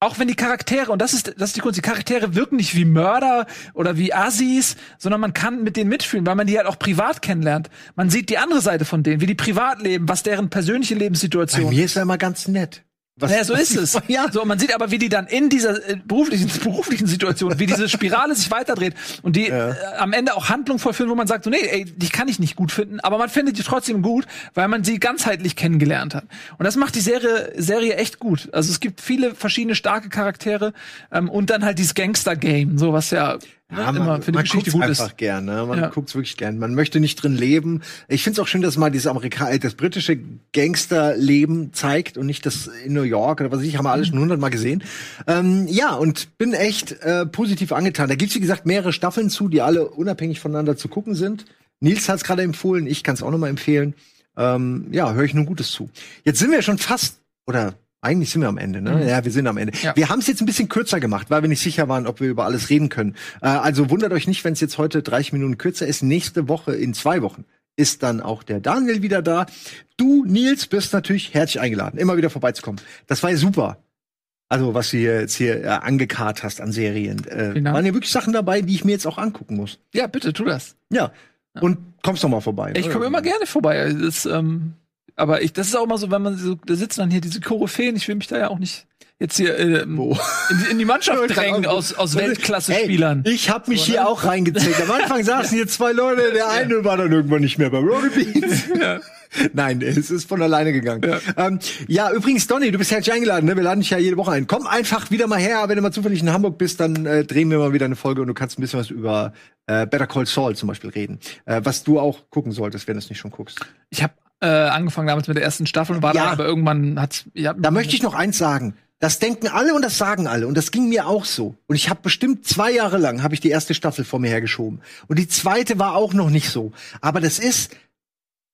auch wenn die Charaktere, und das ist, das ist die Kunst, die Charaktere wirken nicht wie Mörder oder wie Assis, sondern man kann mit denen mitfühlen, weil man die halt auch privat kennenlernt. Man sieht die andere Seite von denen, wie die privat leben, was deren persönliche Bei Lebenssituation mir ist er immer ganz nett. Was, ja, so *laughs* ist es. Ja. So, man sieht aber, wie die dann in dieser äh, beruflichen, *laughs* beruflichen Situation, wie diese Spirale sich weiterdreht und die äh, am Ende auch Handlung vollführen, wo man sagt, so, nee, ey, die kann ich nicht gut finden, aber man findet die trotzdem gut, weil man sie ganzheitlich kennengelernt hat. Und das macht die Serie, Serie echt gut. Also es gibt viele verschiedene starke Charaktere ähm, und dann halt dieses Gangster-Game, so was ja, Ja, die man gut ist. einfach gern, ne? Man Ja. guckt's wirklich gern. Man möchte nicht drin leben. Ich find's auch schön, dass mal dieses Amerika äh, das britische Gangsterleben zeigt und nicht das in New York oder was weiß ich, haben wir alle schon hundertmal gesehen. Ähm, ja, und bin echt äh, positiv angetan. Da gibt's wie gesagt mehrere Staffeln zu, die alle unabhängig voneinander zu gucken sind. Nils hat's gerade empfohlen, ich kann's auch noch mal empfehlen. Ähm, ja, höre ich nur Gutes zu. Jetzt sind wir schon fast oder eigentlich sind wir am Ende, ne? Mhm. Ja, wir sind am Ende. Ja. Wir haben es jetzt ein bisschen kürzer gemacht, weil wir nicht sicher waren, ob wir über alles reden können. Äh, also wundert euch nicht, wenn es jetzt heute 30 Minuten kürzer ist. Nächste Woche, in zwei Wochen, ist dann auch der Daniel wieder da. Du, Nils, bist natürlich herzlich eingeladen, immer wieder vorbeizukommen. Das war ja super. Also, was du hier jetzt hier äh, angekarrt hast an Serien. Äh, Dank. waren ja wirklich Sachen dabei, die ich mir jetzt auch angucken muss. Ja, bitte, tu das. Ja. Und kommst doch mal vorbei. Ich komme immer gerne vorbei. Das, ähm, aber ich, das ist auch immer so, wenn man so, da sitzen dann hier diese Koryphäen, ich will mich da ja auch nicht jetzt hier ähm, Wo? in, die- in die Mannschaft *laughs* drängen aus, aus Weltklasse-Spielern. Ich habe mich So, hier ne? auch reingezählt. Am Anfang *laughs* saßen hier zwei Leute, der eine war dann irgendwann nicht mehr bei Rory Beans. *laughs* Ja. Nein, es ist von alleine gegangen. Ja, Ja. ähm, ja übrigens, Donny, du bist herzlich eingeladen. Ne? Wir laden dich ja jede Woche ein. Komm einfach wieder mal her. Wenn du mal zufällig in Hamburg bist, dann äh, drehen wir mal wieder eine Folge und du kannst ein bisschen was über äh, Better Call Saul zum Beispiel reden. Äh, was du auch gucken solltest, wenn du es nicht schon guckst. Ich habe äh, angefangen damals mit der ersten Staffel und war Ja. dann aber irgendwann hat ja, Da möchte ich noch eins sagen. Das denken alle und das sagen alle und das ging mir auch so. Und ich habe bestimmt zwei Jahre lang habe ich die erste Staffel vor mir hergeschoben und die zweite war auch noch nicht so. Aber das ist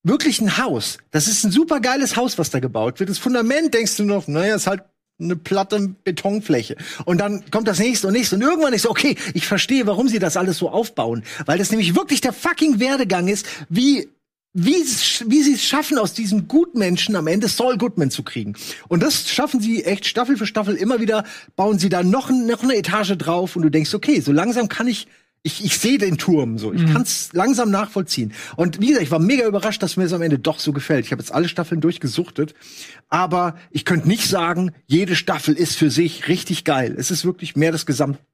wirklich ein Haus. Das ist ein super geiles Haus, was da gebaut wird. Das Fundament denkst du noch, naja, ist halt eine platte Betonfläche. Und dann kommt das nächste und nächste. Und irgendwann ist so, okay, ich verstehe, warum sie das alles so aufbauen. Weil das nämlich wirklich der fucking Werdegang ist, wie wie, wie sie es schaffen, aus diesem Gutmenschen am Ende Saul Goodman zu kriegen. Und das schaffen sie echt Staffel für Staffel immer wieder, bauen sie da noch, noch eine Etage drauf und du denkst, okay, so langsam kann ich, ich, ich sehe den Turm so, ich kann's langsam nachvollziehen. Und wie gesagt, ich war mega überrascht, dass mir es am Ende doch so gefällt. Ich habe jetzt alle Staffeln durchgesuchtet, aber ich könnte nicht sagen, jede Staffel ist für sich richtig geil. Es ist wirklich mehr das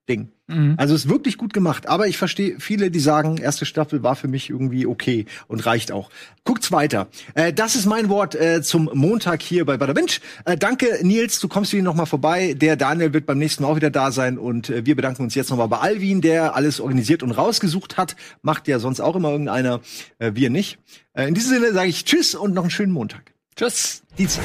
Gesamtding. Also es ist wirklich gut gemacht, aber ich verstehe viele, die sagen, erste Staffel war für mich irgendwie okay und reicht auch. Guckt's weiter. Äh, das ist mein Wort äh, zum Montag hier bei Bada Binge. Äh, danke Nils, du kommst wieder noch mal vorbei. Der Daniel wird beim nächsten Mal auch wieder da sein und äh, wir bedanken uns jetzt noch mal bei Alvin, der alles organisiert und rausgesucht hat. Macht ja sonst auch immer irgendeiner, äh, wir nicht. Äh, in diesem Sinne sage ich Tschüss und noch einen schönen Montag. Tschüss. Dienstag.